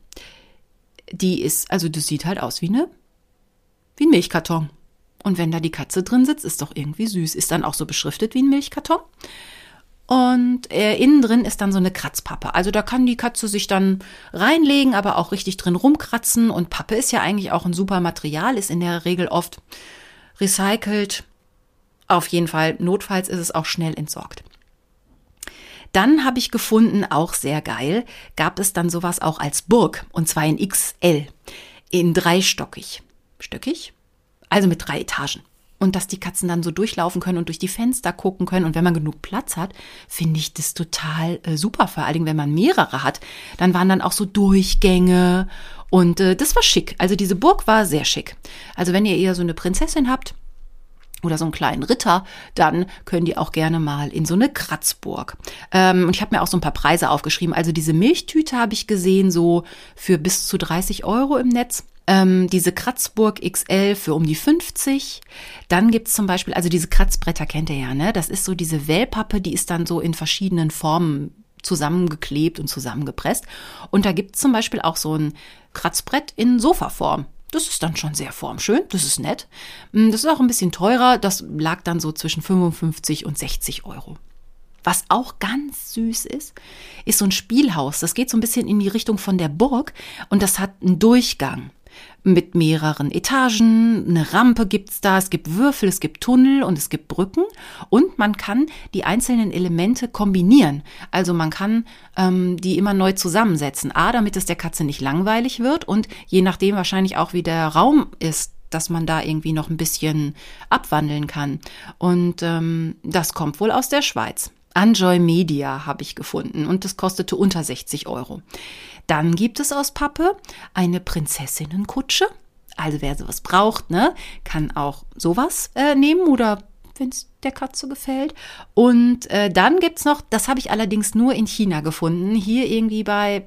Speaker 1: Die ist, also das sieht halt aus wie eine, wie ein Milchkarton. Und wenn da die Katze drin sitzt, ist doch irgendwie süß. Ist dann auch so beschriftet wie ein Milchkarton. Und äh, innen drin ist dann so eine Kratzpappe. Also da kann die Katze sich dann reinlegen, aber auch richtig drin rumkratzen. Und Pappe ist ja eigentlich auch ein super Material, ist in der Regel oft recycelt. Auf jeden Fall, notfalls ist es auch schnell entsorgt. Dann habe ich gefunden, auch sehr geil, gab es dann sowas auch als Burg. Und zwar in XL. In dreistockig. Stöckig? Also mit drei Etagen. Und dass die Katzen dann so durchlaufen können und durch die Fenster gucken können. Und wenn man genug Platz hat, finde ich das total äh, super. Vor allen Dingen, wenn man mehrere hat, dann waren dann auch so Durchgänge. Und äh, das war schick. Also diese Burg war sehr schick. Also wenn ihr eher so eine Prinzessin habt, oder so einen kleinen Ritter, dann können die auch gerne mal in so eine Kratzburg. Ähm, und ich habe mir auch so ein paar Preise aufgeschrieben. Also diese Milchtüte habe ich gesehen, so für bis zu 30 Euro im Netz. Ähm, diese Kratzburg XL für um die 50. Dann gibt's zum Beispiel, also diese Kratzbretter kennt ihr ja, ne? Das ist so diese Wellpappe, die ist dann so in verschiedenen Formen zusammengeklebt und zusammengepresst. Und da gibt's zum Beispiel auch so ein Kratzbrett in Sofaform. Das ist dann schon sehr formschön, das ist nett. Mm, das ist auch ein bisschen teurer, das lag dann so zwischen 55 und 60 Euro. Was auch ganz süß ist, ist so ein Spielhaus. Das geht so ein bisschen in die Richtung von der Burg und das hat einen Durchgang mit mehreren Etagen. Eine Rampe gibt's da, es gibt Würfel, es gibt Tunnel und es gibt Brücken und man kann die einzelnen Elemente kombinieren. Also man kann ähm, die immer neu zusammensetzen. A, damit es der Katze nicht langweilig wird und je nachdem wahrscheinlich auch wie der Raum ist, dass man da irgendwie noch ein bisschen abwandeln kann. Und ähm, das kommt wohl aus der Schweiz. Enjoy Media habe ich gefunden und das kostete unter 60 Euro. Dann gibt es aus Pappe eine Prinzessinnenkutsche. Also wer sowas braucht, ne, kann auch sowas äh, nehmen oder wenn es der Katze gefällt. Und äh, dann gibt's noch, das habe ich allerdings nur in China gefunden, hier irgendwie bei,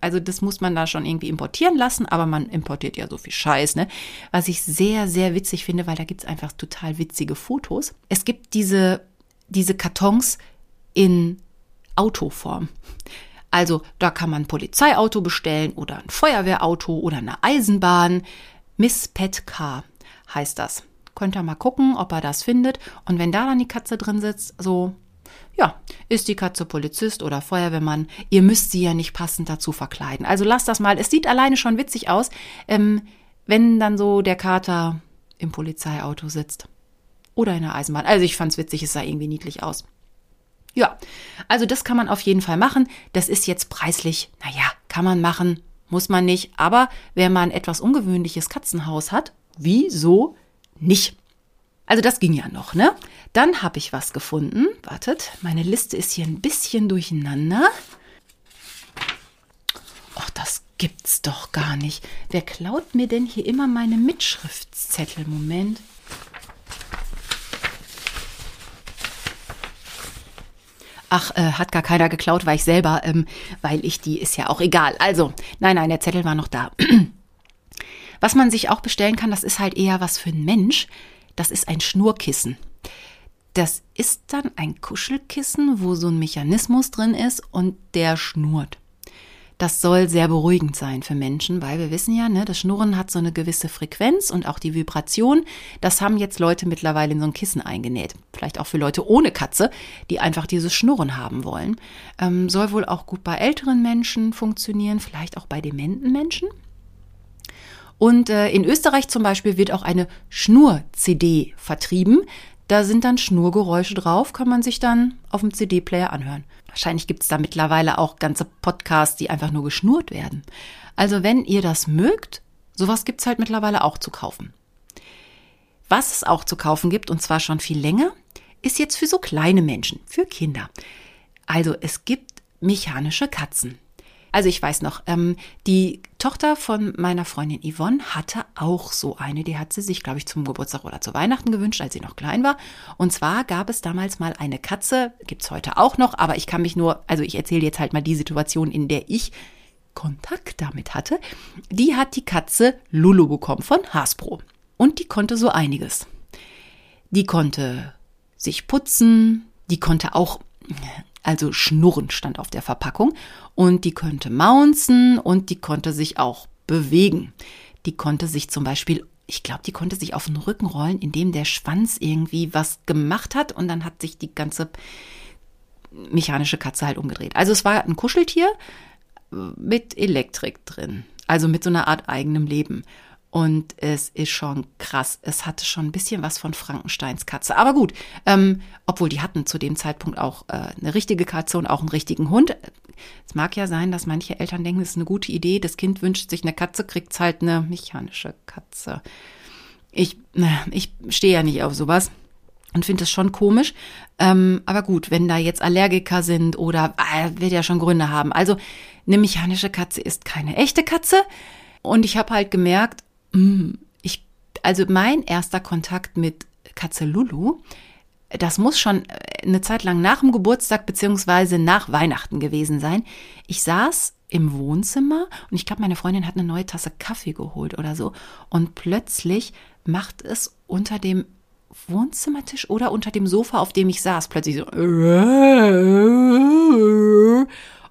Speaker 1: also das muss man da schon irgendwie importieren lassen, aber man importiert ja so viel Scheiß, ne? Was ich sehr, sehr witzig finde, weil da gibt's einfach total witzige Fotos. Es gibt diese, diese Kartons in Autoform. Also da kann man ein Polizeiauto bestellen oder ein Feuerwehrauto oder eine Eisenbahn. Miss Pet Car heißt das. Könnt ihr mal gucken, ob er das findet. Und wenn da dann die Katze drin sitzt, so, ja, ist die Katze Polizist oder Feuerwehrmann. Ihr müsst sie ja nicht passend dazu verkleiden. Also lasst das mal. Es sieht alleine schon witzig aus, ähm, wenn dann so der Kater im Polizeiauto sitzt. Oder in der Eisenbahn. Also ich fand's witzig, es sah irgendwie niedlich aus. Ja, also das kann man auf jeden Fall machen. Das ist jetzt preislich, naja, kann man machen, muss man nicht. Aber mal ein etwas ungewöhnliches Katzenhaus hat, wieso nicht? Also das ging ja noch, ne? Dann habe ich was gefunden. Wartet, meine Liste ist hier ein bisschen durcheinander. Ach, das gibt's doch gar nicht. Wer klaut mir denn hier immer meine Mitschriftszettel? Moment. Ach, äh, hat gar keiner geklaut, war ich selber, ähm, weil ich die ist ja auch egal. Also, nein, nein, der Zettel war noch da. Was man sich auch bestellen kann, das ist halt eher was für einen Mensch. Das ist ein Schnurkissen. Das ist dann ein Kuschelkissen, wo so ein Mechanismus drin ist und der schnurrt. Das soll sehr beruhigend sein für Menschen, weil wir wissen ja, ne, das Schnurren hat so eine gewisse Frequenz und auch die Vibration. Das haben jetzt Leute mittlerweile in so ein Kissen eingenäht. Vielleicht auch für Leute ohne Katze, die einfach dieses Schnurren haben wollen. Ähm, soll wohl auch gut bei älteren Menschen funktionieren, vielleicht auch bei dementen Menschen. Und äh, in Österreich zum Beispiel wird auch eine Schnur-CD vertrieben. Da sind dann Schnurgeräusche drauf, kann man sich dann auf dem CD-Player anhören. Wahrscheinlich gibt es da mittlerweile auch ganze Podcasts, die einfach nur geschnurrt werden. Also wenn ihr das mögt, sowas gibt es halt mittlerweile auch zu kaufen. Was es auch zu kaufen gibt, und zwar schon viel länger, ist jetzt für so kleine Menschen, für Kinder. Also es gibt mechanische Katzen. Also ich weiß noch, ähm, die Tochter von meiner Freundin Yvonne hatte auch so eine. Die hat sie sich, glaube ich, zum Geburtstag oder zu Weihnachten gewünscht, als sie noch klein war. Und zwar gab es damals mal eine Katze, gibt's heute auch noch, aber ich kann mich nur, also ich erzähle jetzt halt mal die Situation, in der ich Kontakt damit hatte. Die hat die Katze Lulu bekommen von Hasbro. Und die konnte so einiges. Die konnte sich putzen, die konnte auch also Schnurren stand auf der Verpackung. Und die konnte maunzen und die konnte sich auch bewegen. Die konnte sich zum Beispiel, ich glaube, die konnte sich auf den Rücken rollen, indem der Schwanz irgendwie was gemacht hat und dann hat sich die ganze mechanische Katze halt umgedreht. Also es war ein Kuscheltier mit Elektrik drin, also mit so einer Art eigenem Leben. Und es ist schon krass. Es hatte schon ein bisschen was von Frankensteins Katze. Aber gut, ähm, obwohl die hatten zu dem Zeitpunkt auch äh, eine richtige Katze und auch einen richtigen Hund. Es mag ja sein, dass manche Eltern denken, es ist eine gute Idee. Das Kind wünscht sich eine Katze, kriegt halt eine mechanische Katze. Ich, ich stehe ja nicht auf sowas und finde es schon komisch. Ähm, aber gut, wenn da jetzt Allergiker sind oder äh, wird ja schon Gründe haben. Also eine mechanische Katze ist keine echte Katze. Und ich habe halt gemerkt, ich, also mein erster Kontakt mit Katze Lulu, das muss schon eine Zeit lang nach dem Geburtstag beziehungsweise nach Weihnachten gewesen sein. Ich saß im Wohnzimmer und ich glaube, meine Freundin hat eine neue Tasse Kaffee geholt oder so. Und plötzlich macht es unter dem Wohnzimmertisch oder unter dem Sofa, auf dem ich saß, plötzlich so.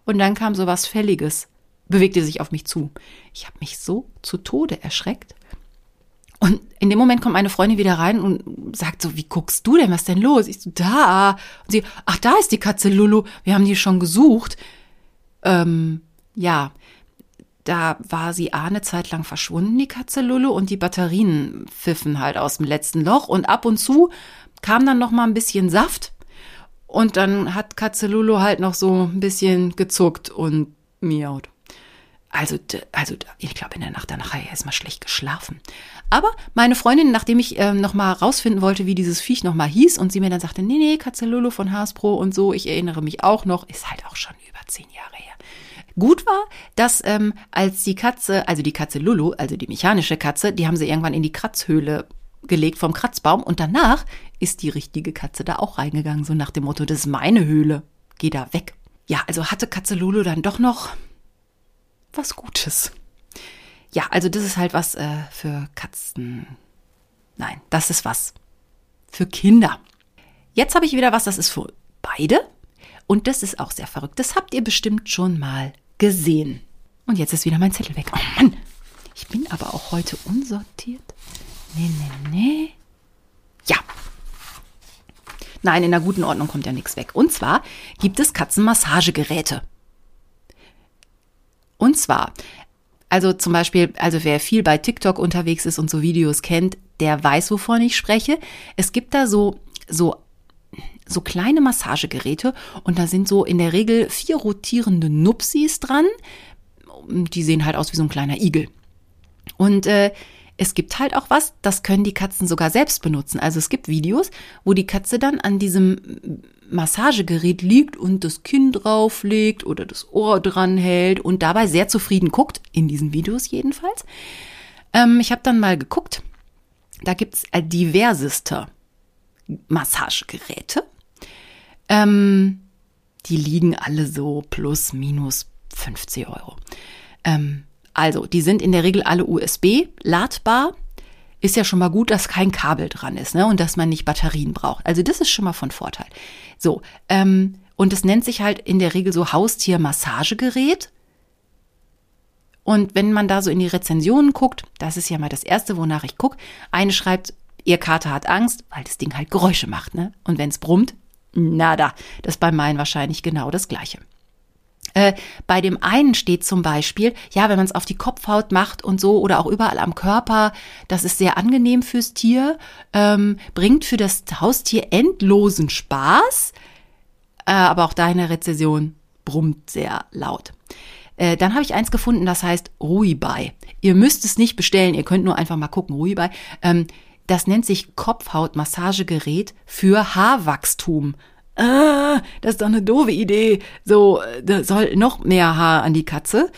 Speaker 1: Und dann kam so was Fälliges bewegte sich auf mich zu. Ich habe mich so zu Tode erschreckt. Und in dem Moment kommt meine Freundin wieder rein und sagt so, wie guckst du denn? Was denn los? Ich so, da. Und sie, ach, da ist die Katze Lulu. Wir haben die schon gesucht. Ähm, ja, da war sie eine Zeit lang verschwunden, die Katze Lulu, und die Batterien pfiffen halt aus dem letzten Loch. Und ab und zu kam dann noch mal ein bisschen Saft. Und dann hat Katze Lulu halt noch so ein bisschen gezuckt und miaut. Also, also ich glaube, in der Nacht danach habe ich erstmal schlecht geschlafen. Aber meine Freundin, nachdem ich äh, nochmal rausfinden wollte, wie dieses Viech nochmal hieß, und sie mir dann sagte, nee, nee, Katze Lulu von Hasbro und so, ich erinnere mich auch noch, ist halt auch schon über zehn Jahre her. Gut war, dass ähm, als die Katze, also die Katze Lulu, also die mechanische Katze, die haben sie irgendwann in die Kratzhöhle gelegt vom Kratzbaum und danach ist die richtige Katze da auch reingegangen, so nach dem Motto, das ist meine Höhle, geh da weg. Ja, also hatte Katze Lulu dann doch noch was Gutes. Ja, also das ist halt was äh, für Katzen. Nein, das ist was für Kinder. Jetzt habe ich wieder was, das ist für beide. Und das ist auch sehr verrückt. Das habt ihr bestimmt schon mal gesehen. Und jetzt ist wieder mein Zettel weg. Oh Mann, ich bin aber auch heute unsortiert. Nee, nee, nee. Ja. Nein, in einer guten Ordnung kommt ja nichts weg. Und zwar gibt es Katzenmassagegeräte. Und zwar, also zum Beispiel, also wer viel bei TikTok unterwegs ist und so Videos kennt, der weiß, wovon ich spreche. Es gibt da so, so, so kleine Massagegeräte und da sind so in der Regel vier rotierende Nupsis dran. Die sehen halt aus wie so ein kleiner Igel. Und äh, es gibt halt auch was, das können die Katzen sogar selbst benutzen. Also es gibt Videos, wo die Katze dann an diesem Massagegerät liegt und das Kinn drauflegt oder das Ohr dran hält und dabei sehr zufrieden guckt, in diesen Videos jedenfalls. Ähm, ich habe dann mal geguckt, da gibt's äh, diverseste Massagegeräte. Ähm, die liegen alle so plus, minus 50 Euro. Ähm, also, die sind in der Regel alle USB ladbar. Ist ja schon mal gut, dass kein Kabel dran ist ne? und dass man nicht Batterien braucht. Also das ist schon mal von Vorteil. So, ähm, und es nennt sich halt in der Regel so Haustier-Massagegerät. Und wenn man da so in die Rezensionen guckt, das ist ja mal das Erste, wonach ich gucke. Eine schreibt, ihr Kater hat Angst, weil das Ding halt Geräusche macht. Ne? Und wenn es brummt, nada. Das ist bei meinen wahrscheinlich genau das Gleiche. Äh, bei dem einen steht zum Beispiel, ja, wenn man es auf die Kopfhaut macht und so oder auch überall am Körper, das ist sehr angenehm fürs Tier, ähm, bringt für das Haustier endlosen Spaß, äh, aber auch deine Rezession brummt sehr laut. Äh, dann habe ich eins gefunden, das heißt Ruibai. Ihr müsst es nicht bestellen, ihr könnt nur einfach mal gucken, Ruibai. Ähm, das nennt sich Kopfhautmassagegerät für Haarwachstum. Ah, das ist doch eine doofe Idee. So, da soll noch mehr Haar an die Katze.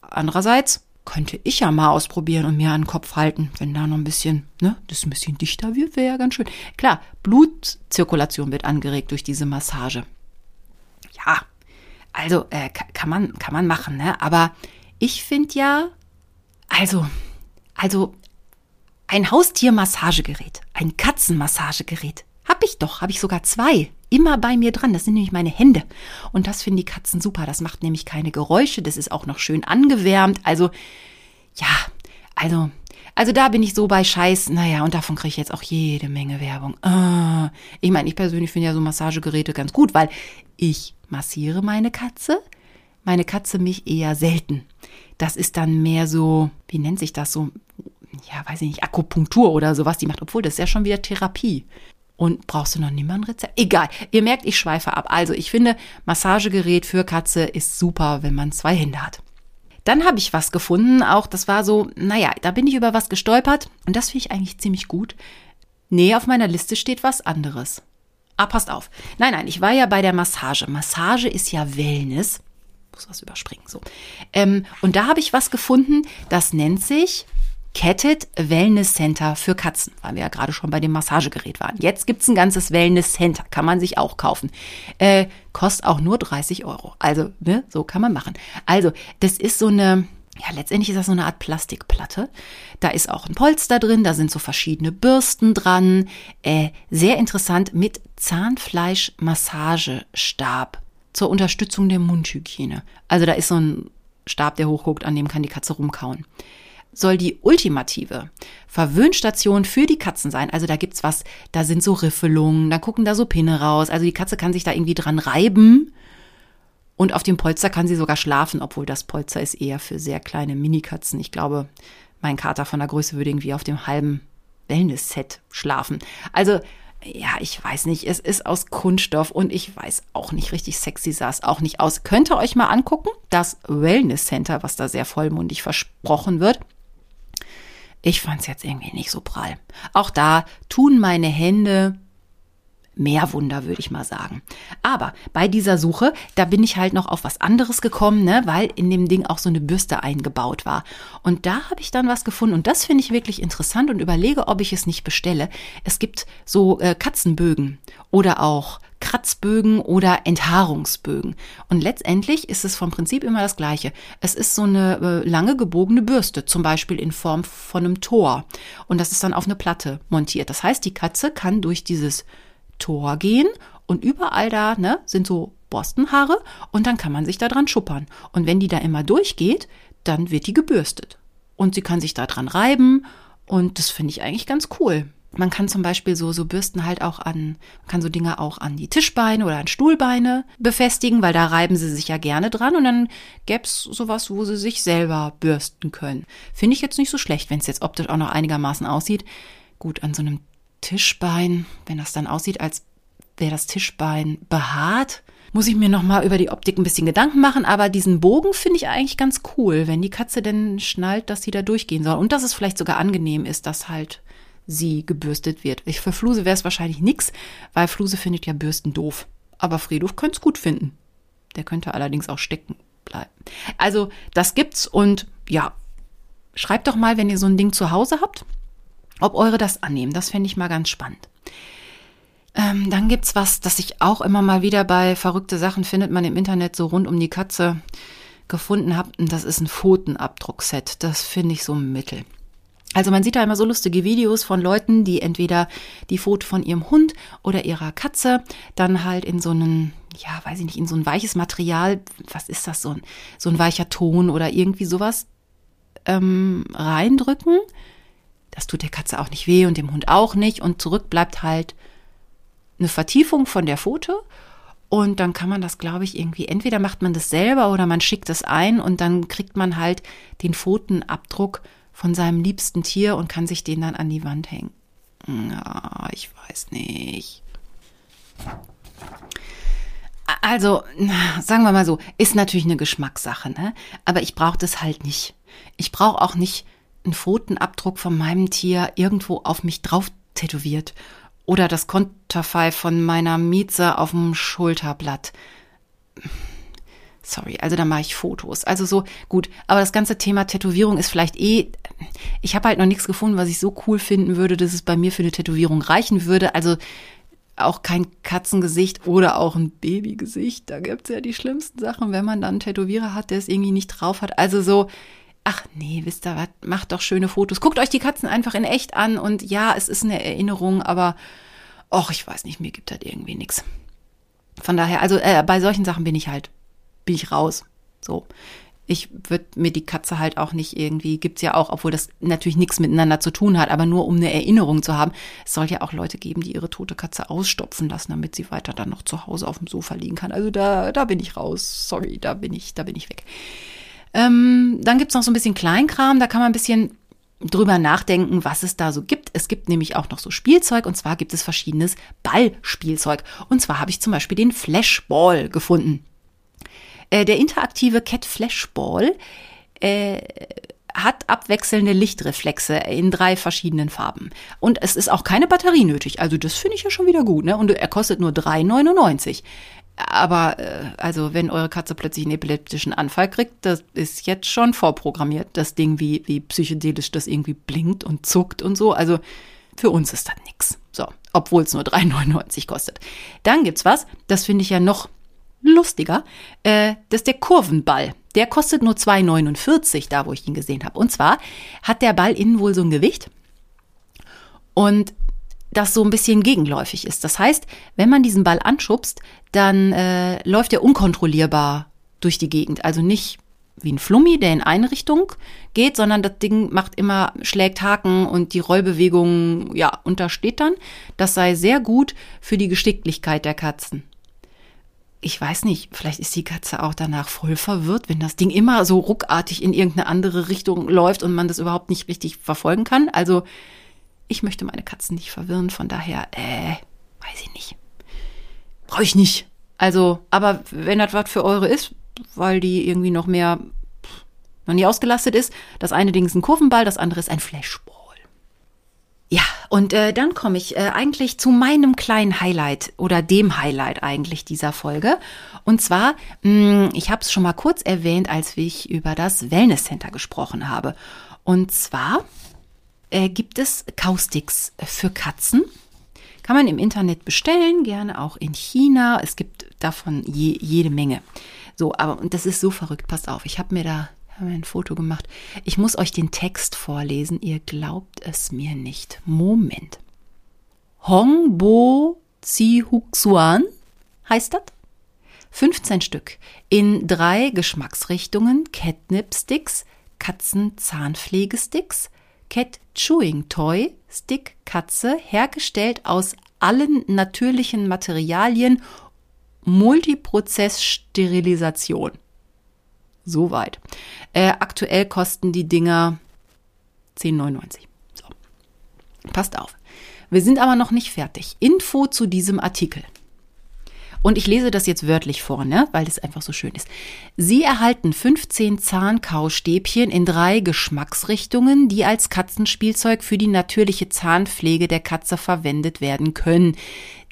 Speaker 1: Andererseits könnte ich ja mal ausprobieren und mir an den Kopf halten, wenn da noch ein bisschen, ne, das ein bisschen dichter wird, wäre ja ganz schön. Klar, Blutzirkulation wird angeregt durch diese Massage. Ja, also äh, kann man kann man machen, ne? Aber ich finde ja, also also ein Haustiermassagegerät, ein Katzenmassagegerät, hab ich doch, habe ich sogar zwei immer bei mir dran. Das sind nämlich meine Hände. Und das finden die Katzen super. Das macht nämlich keine Geräusche. Das ist auch noch schön angewärmt. Also, ja, also, also da bin ich so bei Scheiß. Naja, und davon kriege ich jetzt auch jede Menge Werbung. Ah, ich meine, ich persönlich finde ja so Massagegeräte ganz gut, weil ich massiere meine Katze. Meine Katze mich eher selten. Das ist dann mehr so, wie nennt sich das so? Ja, weiß ich nicht, Akupunktur oder sowas, die macht, obwohl das ist ja schon wieder Therapie. Und brauchst du noch niemand Rezept? Egal. Ihr merkt, ich schweife ab. Also ich finde, Massagegerät für Katze ist super, wenn man zwei Hände hat. Dann habe ich was gefunden, auch das war so, naja, da bin ich über was gestolpert und das finde ich eigentlich ziemlich gut. Nee, auf meiner Liste steht was anderes. Ah, passt auf. Nein, nein, ich war ja bei der Massage. Massage ist ja Wellness. Muss was überspringen, so. Ähm, und da habe ich was gefunden, das nennt sich Ketted Wellness Center für Katzen, weil wir ja gerade schon bei dem Massagegerät waren. Jetzt gibt's ein ganzes Wellness Center, kann man sich auch kaufen. Äh, kostet auch nur 30 Euro. Also, ne, so kann man machen. Also, das ist so eine, ja, letztendlich ist das so eine Art Plastikplatte. Da ist auch ein Polster drin, da sind so verschiedene Bürsten dran. Äh, sehr interessant mit Zahnfleischmassagestab zur Unterstützung der Mundhygiene. Also da ist so ein Stab, der hochguckt, an dem kann die Katze rumkauen soll die ultimative Verwöhnstation für die Katzen sein. Also da gibt's was, da sind so Riffelungen, da gucken da so Pinne raus. Also die Katze kann sich da irgendwie dran reiben. Und auf dem Polster kann sie sogar schlafen, obwohl das Polster ist eher für sehr kleine Minikatzen. Ich glaube, mein Kater von der Größe würde irgendwie auf dem halben Wellness-Set schlafen. Also, ja, ich weiß nicht, es ist aus Kunststoff und ich weiß auch nicht richtig sexy sah es auch nicht aus. Könnt ihr euch mal angucken, das Wellness Center, was da sehr vollmundig versprochen wird. Ich fand's jetzt irgendwie nicht so prall. Auch da tun meine Hände mehr Wunder, würde ich mal sagen. Aber bei dieser Suche, da bin ich halt noch auf was anderes gekommen, ne, weil in dem Ding auch so eine Bürste eingebaut war. Und da habe ich dann was gefunden und das finde ich wirklich interessant und überlege, ob ich es nicht bestelle. Es gibt so äh, Katzenbögen oder auch Kratzbögen oder Enthaarungsbögen. Und letztendlich ist es vom Prinzip immer das Gleiche. Es ist so eine äh, lange gebogene Bürste, zum Beispiel in Form von einem Tor. Und das ist dann auf eine Platte montiert. Das heißt, die Katze kann durch dieses Tor gehen und überall da ne, sind so Borstenhaare und dann kann man sich da dran schuppern. Und wenn die da immer durchgeht, dann wird die gebürstet. Und sie kann sich da dran reiben und das finde ich eigentlich ganz cool. Man kann zum Beispiel so, so Bürsten halt auch an, man kann so Dinge auch an die Tischbeine oder an Stuhlbeine befestigen, weil da reiben sie sich ja gerne dran und dann gäb's sowas, wo sie sich selber bürsten können. Finde ich jetzt nicht so schlecht, wenn es jetzt optisch auch noch einigermaßen aussieht. Gut, an so einem Tischbein, wenn das dann aussieht, als wäre das Tischbein behaart, muss ich mir nochmal über die Optik ein bisschen Gedanken machen, aber diesen Bogen finde ich eigentlich ganz cool, wenn die Katze denn schnallt, dass sie da durchgehen soll und dass es vielleicht sogar angenehm ist, dass halt sie gebürstet wird. Ich, für Fluse wäre es wahrscheinlich nix, weil Fluse findet ja Bürsten doof. Aber Friedhof könnte es gut finden. Der könnte allerdings auch stecken bleiben. Also, das gibt's und ja, schreibt doch mal, wenn ihr so ein Ding zu Hause habt, ob eure das annehmen. Das fände ich mal ganz spannend. Ähm, dann gibt's was, das ich auch immer mal wieder bei verrückte Sachen findet man im Internet so rund um die Katze gefunden habe. Und das ist ein Pfotenabdruckset. Das finde ich so mittel. Also man sieht da immer so lustige Videos von Leuten, die entweder die Foto von ihrem Hund oder ihrer Katze dann halt in so einen, ja, weiß ich nicht, in so ein weiches Material, was ist das, so ein, so ein weicher Ton oder irgendwie sowas ähm, reindrücken. Das tut der Katze auch nicht weh und dem Hund auch nicht. Und zurück bleibt halt eine Vertiefung von der Foto. Und dann kann man das, glaube ich, irgendwie, entweder macht man das selber oder man schickt es ein und dann kriegt man halt den Pfotenabdruck von seinem liebsten Tier und kann sich den dann an die Wand hängen. Ja, ich weiß nicht. Also, sagen wir mal so, ist natürlich eine Geschmackssache, ne? Aber ich brauche das halt nicht. Ich brauche auch nicht einen Pfotenabdruck von meinem Tier irgendwo auf mich drauf tätowiert oder das Konterfei von meiner Mieze auf dem Schulterblatt. Sorry, also da mache ich Fotos. Also so, gut, aber das ganze Thema Tätowierung ist vielleicht eh. Ich habe halt noch nichts gefunden, was ich so cool finden würde, dass es bei mir für eine Tätowierung reichen würde. Also auch kein Katzengesicht oder auch ein Babygesicht. Da gibt's ja die schlimmsten Sachen, wenn man dann einen Tätowierer hat, der es irgendwie nicht drauf hat. Also so, ach nee, wisst ihr was, macht doch schöne Fotos. Guckt euch die Katzen einfach in echt an und ja, es ist eine Erinnerung, aber och, ich weiß nicht, mir gibt das irgendwie nichts. Von daher, also äh, bei solchen Sachen bin ich halt, bin ich raus. So. Ich würde mir die Katze halt auch nicht irgendwie, gibt's ja auch, obwohl das natürlich nichts miteinander zu tun hat, aber nur um eine Erinnerung zu haben. Es soll ja auch Leute geben, die ihre tote Katze ausstopfen lassen, damit sie weiter dann noch zu Hause auf dem Sofa liegen kann. Also da, da bin ich raus. Sorry, da bin ich, da bin ich weg. Ähm, dann gibt's noch so ein bisschen Kleinkram, da kann man ein bisschen drüber nachdenken, was es da so gibt. Es gibt nämlich auch noch so Spielzeug und zwar gibt es verschiedenes Ballspielzeug. Und zwar habe ich zum Beispiel den Flashball gefunden. Äh, der interaktive Cat Flashball äh, hat abwechselnde Lichtreflexe in drei verschiedenen Farben. Und es ist auch keine Batterie nötig. Also das finde ich ja schon wieder gut. Ne? Und er kostet nur 3,99. Aber äh, also wenn eure Katze plötzlich einen epileptischen Anfall kriegt, das ist jetzt schon vorprogrammiert, das Ding, wie, wie psychedelisch das irgendwie blinkt und zuckt und so. Also für uns ist das nix. So, obwohl es nur 3,99 kostet. Dann gibt's was, das finde ich ja noch lustiger. Äh, das ist der Kurvenball. Der kostet nur 2,49, da wo ich ihn gesehen habe. Und zwar hat der Ball innen wohl so ein Gewicht. Und das so ein bisschen gegenläufig ist. Das heißt, wenn man diesen Ball anschubst, dann äh, läuft er unkontrollierbar durch die Gegend. Also nicht wie ein Flummi, der in eine Richtung geht, sondern das Ding macht immer, schlägt Haken und die Rollbewegung, ja, untersteht dann. Das sei sehr gut für die Geschicklichkeit der Katzen. Ich weiß nicht, vielleicht ist die Katze auch danach voll verwirrt, wenn das Ding immer so ruckartig in irgendeine andere Richtung läuft und man das überhaupt nicht richtig verfolgen kann. Also ich möchte meine Katzen nicht verwirren, von daher, äh, weiß ich nicht. Brauche ich nicht. Also, aber wenn das was für eure ist, weil die irgendwie noch mehr, noch nie ausgelastet ist, das eine Ding ist ein Kurvenball, das andere ist ein Flashball. Ja, und äh, dann komme ich äh, eigentlich zu meinem kleinen Highlight oder dem Highlight eigentlich dieser Folge. Und zwar, mh, ich habe es schon mal kurz erwähnt, als ich über das Wellness Center gesprochen habe. Und zwar äh, gibt es Kausticks für Katzen. Kann man im Internet bestellen, gerne auch in China. Es gibt davon je, jede Menge. So, aber und das ist so verrückt. Passt auf, ich habe mir da hab mir ein Foto gemacht. Ich muss euch den Text vorlesen. Ihr glaubt es mir nicht. Moment. Hongbo Zihuxuan heißt das? 15 Stück in drei Geschmacksrichtungen: Catnip Sticks, Katzenzahnpflegesticks, Cat Chewing Toy, Stick Katze, hergestellt aus allen natürlichen Materialien, Multiprozess-Sterilisation. Soweit. Äh, aktuell kosten die Dinger 10,99. So. Passt auf. Wir sind aber noch nicht fertig. Info zu diesem Artikel. Und ich lese das jetzt wörtlich vor, ne? weil es einfach so schön ist. Sie erhalten 15 Zahnkaustäbchen in drei Geschmacksrichtungen, die als Katzenspielzeug für die natürliche Zahnpflege der Katze verwendet werden können.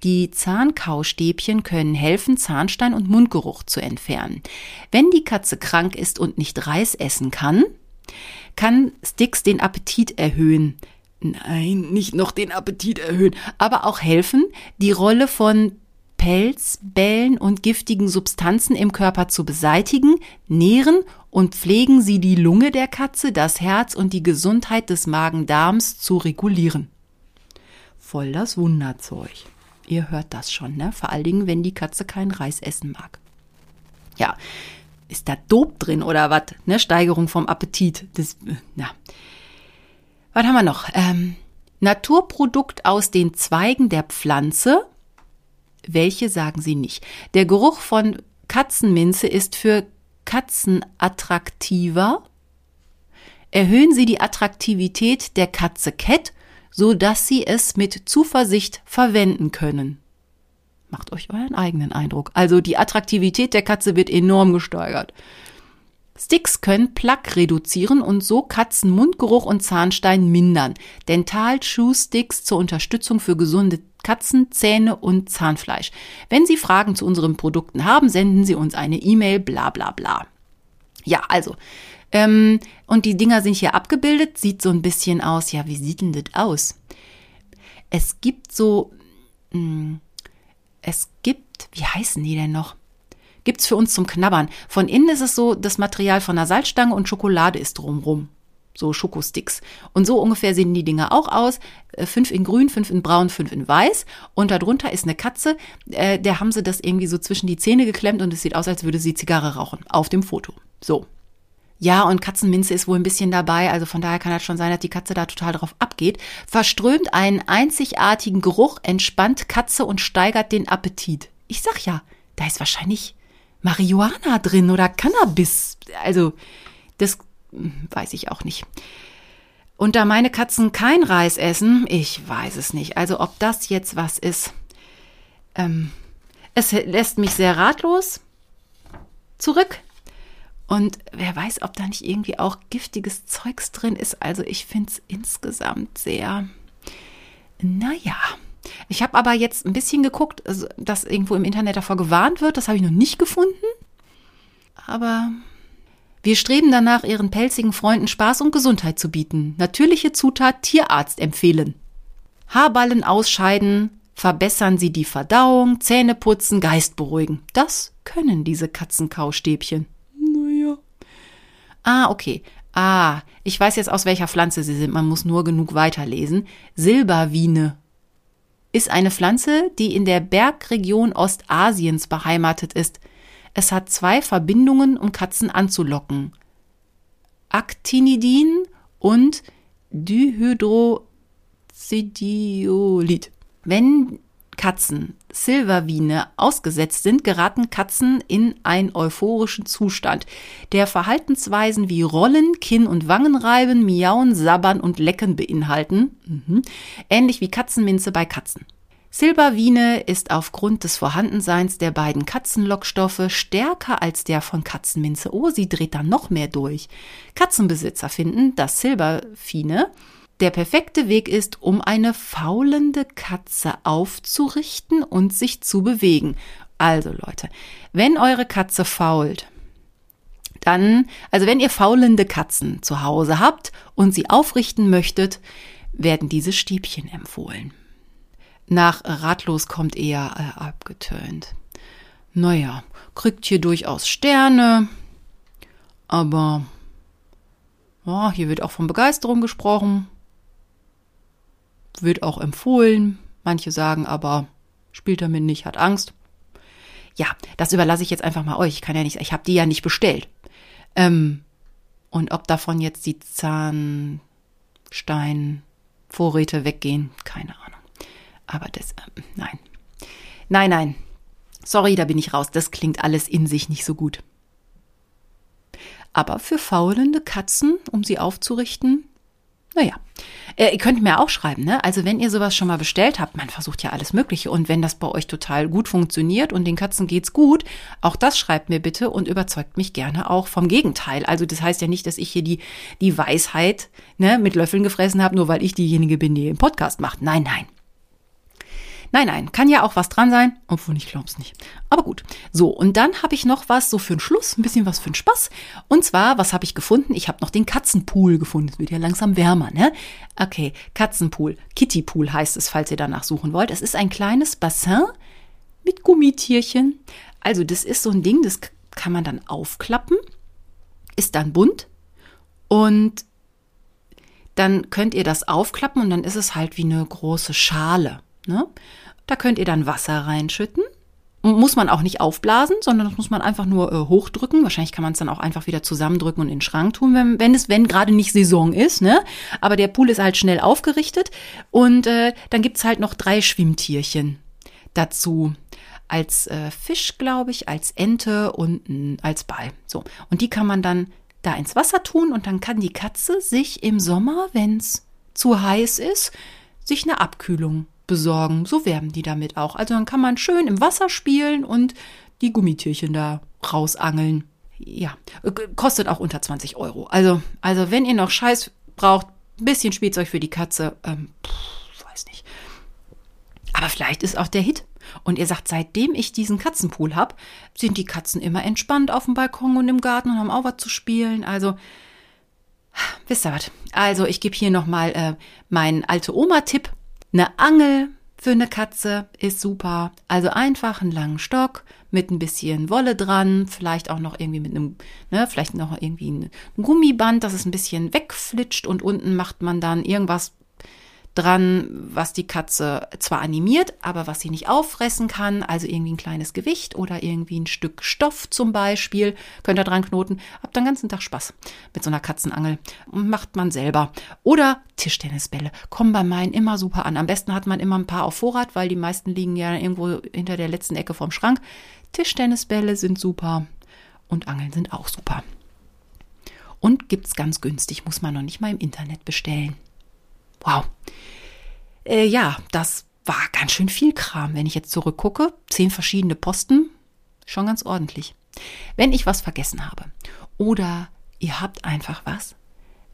Speaker 1: Die Zahnkaustäbchen können helfen, Zahnstein und Mundgeruch zu entfernen. Wenn die Katze krank ist und nicht Reis essen kann, kann Sticks den Appetit erhöhen. nein, nicht noch den Appetit erhöhen, aber auch helfen, die Rolle von Pelz, Bällen und giftigen Substanzen im Körper zu beseitigen, nähren und pflegen sie die Lunge der Katze, das Herz und die Gesundheit des Magen-Darms zu regulieren. Voll das Wunderzeug. Ihr hört das schon, ne? Vor allen Dingen, wenn die Katze keinen Reis essen mag. Ja, ist da Dope drin oder was? Ne? Steigerung vom Appetit. Das, na. Was haben wir noch? Ähm, Naturprodukt aus den Zweigen der Pflanze. Welche sagen Sie nicht? Der Geruch von Katzenminze ist für Katzen attraktiver. Erhöhen Sie die Attraktivität der Katze Cat, so dass Sie es mit Zuversicht verwenden können. Macht euch euren eigenen Eindruck. Also die Attraktivität der Katze wird enorm gesteigert. Sticks können Plaque reduzieren und so Katzenmundgeruch und Zahnstein mindern. Dental Chew Sticks zur Unterstützung für gesunde Katzen, Zähne und Zahnfleisch. Wenn Sie Fragen zu unseren Produkten haben, senden Sie uns eine E-Mail, bla bla bla. Ja, also. Ähm, und die Dinger sind hier abgebildet, sieht so ein bisschen aus. Ja, wie sieht denn das aus? Es gibt so, mh, hm, es gibt, wie heißen die denn noch? gibt's für uns zum Knabbern. Von innen ist es so das Material von einer Salzstange und Schokolade ist drumrum. So Schokosticks. Und so ungefähr sehen die Dinger auch aus. Äh, fünf in grün, fünf in braun, fünf in weiß. Und darunter ist eine Katze. Äh, der haben sie das irgendwie so zwischen die Zähne geklemmt und es sieht aus, als würde sie Zigarre rauchen. Auf dem Foto. So. Ja, und Katzenminze ist wohl ein bisschen dabei, also von daher kann das schon sein, dass die Katze da total drauf abgeht. Verströmt einen einzigartigen Geruch, entspannt Katze und steigert den Appetit. Ich sag ja, da ist wahrscheinlich Marihuana drin oder Cannabis. Also, das weiß ich auch nicht. Und da meine Katzen kein Reis essen, ich weiß es nicht. Also, ob das jetzt was ist. Ähm, es lässt mich sehr ratlos zurück. Und wer weiß, ob da nicht irgendwie auch giftiges Zeugs drin ist. Also ich finde es insgesamt sehr, naja, ich habe aber jetzt ein bisschen geguckt, also, dass irgendwo im Internet davor gewarnt wird. Das habe ich noch nicht gefunden. Aber wir streben danach, ihren pelzigen Freunden Spaß und Gesundheit zu bieten. Natürliche Zutat Tierarzt empfehlen. Haarballen ausscheiden, verbessern sie die Verdauung, Zähne putzen, Geist beruhigen. Das können diese Katzenkaustäbchen. Naja. Ah, okay. Ah, ich weiß jetzt, aus welcher Pflanze sie sind. Man muss nur genug weiterlesen. Silberwiene ist eine Pflanze, die in der Bergregion Ostasiens beheimatet ist. Es hat zwei Verbindungen, um Katzen anzulocken. Actinidin und Dihydrozidiolid. Wenn Katzen Silverwine ausgesetzt sind, geraten Katzen in einen euphorischen Zustand, der Verhaltensweisen wie Rollen, Kinn- und Wangenreiben, Miauen, Sabbern und Lecken beinhalten, mhm. ähnlich wie Katzenminze bei Katzen. Silberwine ist aufgrund des Vorhandenseins der beiden Katzenlockstoffe stärker als der von Katzenminze. Oh, sie dreht da noch mehr durch. Katzenbesitzer finden, dass Silberfine der perfekte Weg ist, um eine faulende Katze aufzurichten und sich zu bewegen. Also Leute, wenn eure Katze fault, dann, also wenn ihr faulende Katzen zu Hause habt und sie aufrichten möchtet, werden diese Stäbchen empfohlen. Nach ratlos kommt eher äh, abgetönt. Naja, kriegt hier durchaus Sterne, aber oh, hier wird auch von Begeisterung gesprochen wird auch empfohlen. Manche sagen aber, spielt damit nicht, hat Angst. Ja, das überlasse ich jetzt einfach mal euch. Ich kann ja nicht, ich habe die ja nicht bestellt. Ähm, und ob davon jetzt die Zahnsteinvorräte weggehen, keine Ahnung. Aber das, äh, nein. Nein, nein. Sorry, da bin ich raus. Das klingt alles in sich nicht so gut. Aber für faulende Katzen, um sie aufzurichten, naja, äh, ihr könnt mir auch schreiben, ne? Also wenn ihr sowas schon mal bestellt habt, man versucht ja alles Mögliche und wenn das bei euch total gut funktioniert und den Katzen geht's gut, auch das schreibt mir bitte und überzeugt mich gerne auch vom Gegenteil. Also das heißt ja nicht, dass ich hier die, die Weisheit ne, mit Löffeln gefressen habe, nur weil ich diejenige bin, die den Podcast macht. Nein, nein. Nein, nein, kann ja auch was dran sein, obwohl ich glaub's nicht. Aber gut. So, und dann habe ich noch was so für den Schluss, ein bisschen was für den Spaß. Und zwar, was habe ich gefunden? Ich habe noch den Katzenpool gefunden. Es wird ja langsam wärmer, ne? Okay, Katzenpool. Kittypool heißt es, falls ihr danach suchen wollt. Es ist ein kleines Bassin mit Gummitierchen. Also, das ist so ein Ding, das kann man dann aufklappen, ist dann bunt und dann könnt ihr das aufklappen und dann ist es halt wie eine große Schale. Ne? Da könnt ihr dann Wasser reinschütten. Muss man auch nicht aufblasen, sondern das muss man einfach nur äh, hochdrücken. Wahrscheinlich kann man es dann auch einfach wieder zusammendrücken und in den Schrank tun, wenn, wenn es, wenn gerade nicht Saison ist, ne? Aber der Pool ist halt schnell aufgerichtet und äh, dann gibt's halt noch drei Schwimmtierchen dazu. Als äh, Fisch, glaube ich, als Ente und mh, als Ball. So. Und die kann man dann da ins Wasser tun und dann kann die Katze sich im Sommer, wenn's zu heiß ist, sich eine Abkühlung besorgen. So werben die damit auch. Also dann kann man schön im Wasser spielen und die Gummitierchen da rausangeln. Ja, kostet auch unter 20 Euro. Also, also wenn ihr noch Scheiß braucht, ein bisschen Spielzeug für die Katze, ähm, pff, weiß nicht. Aber vielleicht ist auch der Hit. Und ihr sagt, seitdem ich diesen Katzenpool habe, sind die Katzen immer entspannt auf dem Balkon und im Garten und haben auch was zu spielen. Also, wisst ihr was? Also, ich gebe hier nochmal äh, meinen alte Oma-Tipp. Eine Angel für eine Katze ist super. Also einfach einen langen Stock mit ein bisschen Wolle dran, vielleicht auch noch irgendwie mit einem, ne, vielleicht noch irgendwie ein Gummiband, dass es ein bisschen wegflitscht und unten macht man dann irgendwas dran, was die Katze zwar animiert, aber was sie nicht auffressen kann, also irgendwie ein kleines Gewicht oder irgendwie ein Stück Stoff zum Beispiel, könnt ihr dran knoten, habt dann ganzen Tag Spaß mit so einer Katzenangel. Macht man selber. Oder Tischtennisbälle, kommen bei meinen immer super an. Am besten hat man immer ein paar auf Vorrat, weil die meisten liegen ja irgendwo hinter der letzten Ecke vom Schrank. Tischtennisbälle sind super und Angeln sind auch super. Und gibt's ganz günstig, muss man noch nicht mal im Internet bestellen. Wow. Äh, ja, das war ganz schön viel Kram, wenn ich jetzt zurückgucke. Zehn verschiedene Posten, schon ganz ordentlich. Wenn ich was vergessen habe oder ihr habt einfach was,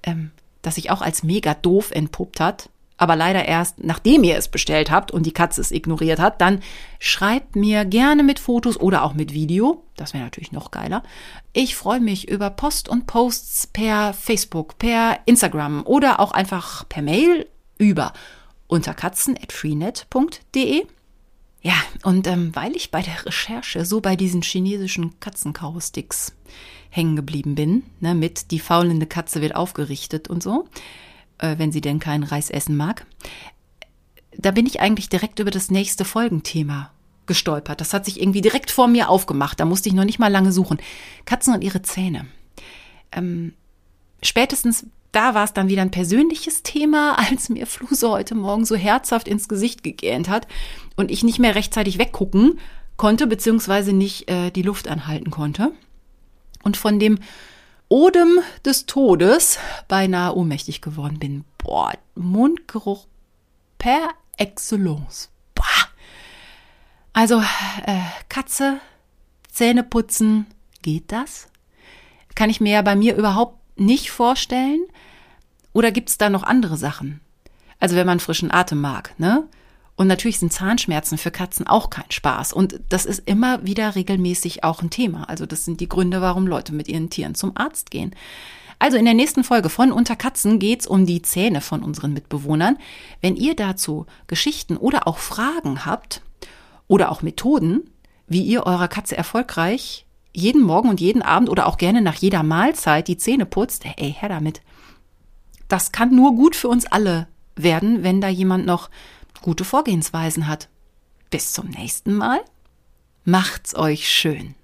Speaker 1: ähm, das sich auch als mega doof entpuppt hat, aber leider erst nachdem ihr es bestellt habt und die Katze es ignoriert hat, dann schreibt mir gerne mit Fotos oder auch mit Video. Das wäre natürlich noch geiler. Ich freue mich über Post und Posts per Facebook, per Instagram oder auch einfach per Mail über unterkatzen.freenet.de. Ja, und ähm, weil ich bei der Recherche so bei diesen chinesischen Katzenkau-Sticks hängen geblieben bin, ne, mit die faulende Katze wird aufgerichtet und so, äh, wenn sie denn keinen Reis essen mag. Da bin ich eigentlich direkt über das nächste Folgenthema gestolpert. Das hat sich irgendwie direkt vor mir aufgemacht. Da musste ich noch nicht mal lange suchen. Katzen und ihre Zähne. Ähm, spätestens da war es dann wieder ein persönliches Thema, als mir Fluse heute Morgen so herzhaft ins Gesicht gegähnt hat und ich nicht mehr rechtzeitig weggucken konnte, beziehungsweise nicht äh, die Luft anhalten konnte. Und von dem Odem des Todes beinahe ohnmächtig geworden bin. Boah, Mundgeruch per excellence. Boah. Also, äh, Katze, Zähne putzen, geht das? Kann ich mir ja bei mir überhaupt nicht vorstellen. Oder gibt es da noch andere Sachen? Also wenn man frischen Atem mag, ne? Und natürlich sind Zahnschmerzen für Katzen auch kein Spaß. Und das ist immer wieder regelmäßig auch ein Thema. Also das sind die Gründe, warum Leute mit ihren Tieren zum Arzt gehen. Also in der nächsten Folge von Unter Katzen geht's um die Zähne von unseren Mitbewohnern. Wenn ihr dazu Geschichten oder auch Fragen habt oder auch Methoden, wie ihr eurer Katze erfolgreich jeden Morgen und jeden Abend oder auch gerne nach jeder Mahlzeit die Zähne putzt, ey, her damit. Das kann nur gut für uns alle werden, wenn da jemand noch gute Vorgehensweisen hat. Bis zum nächsten Mal. Macht's euch schön.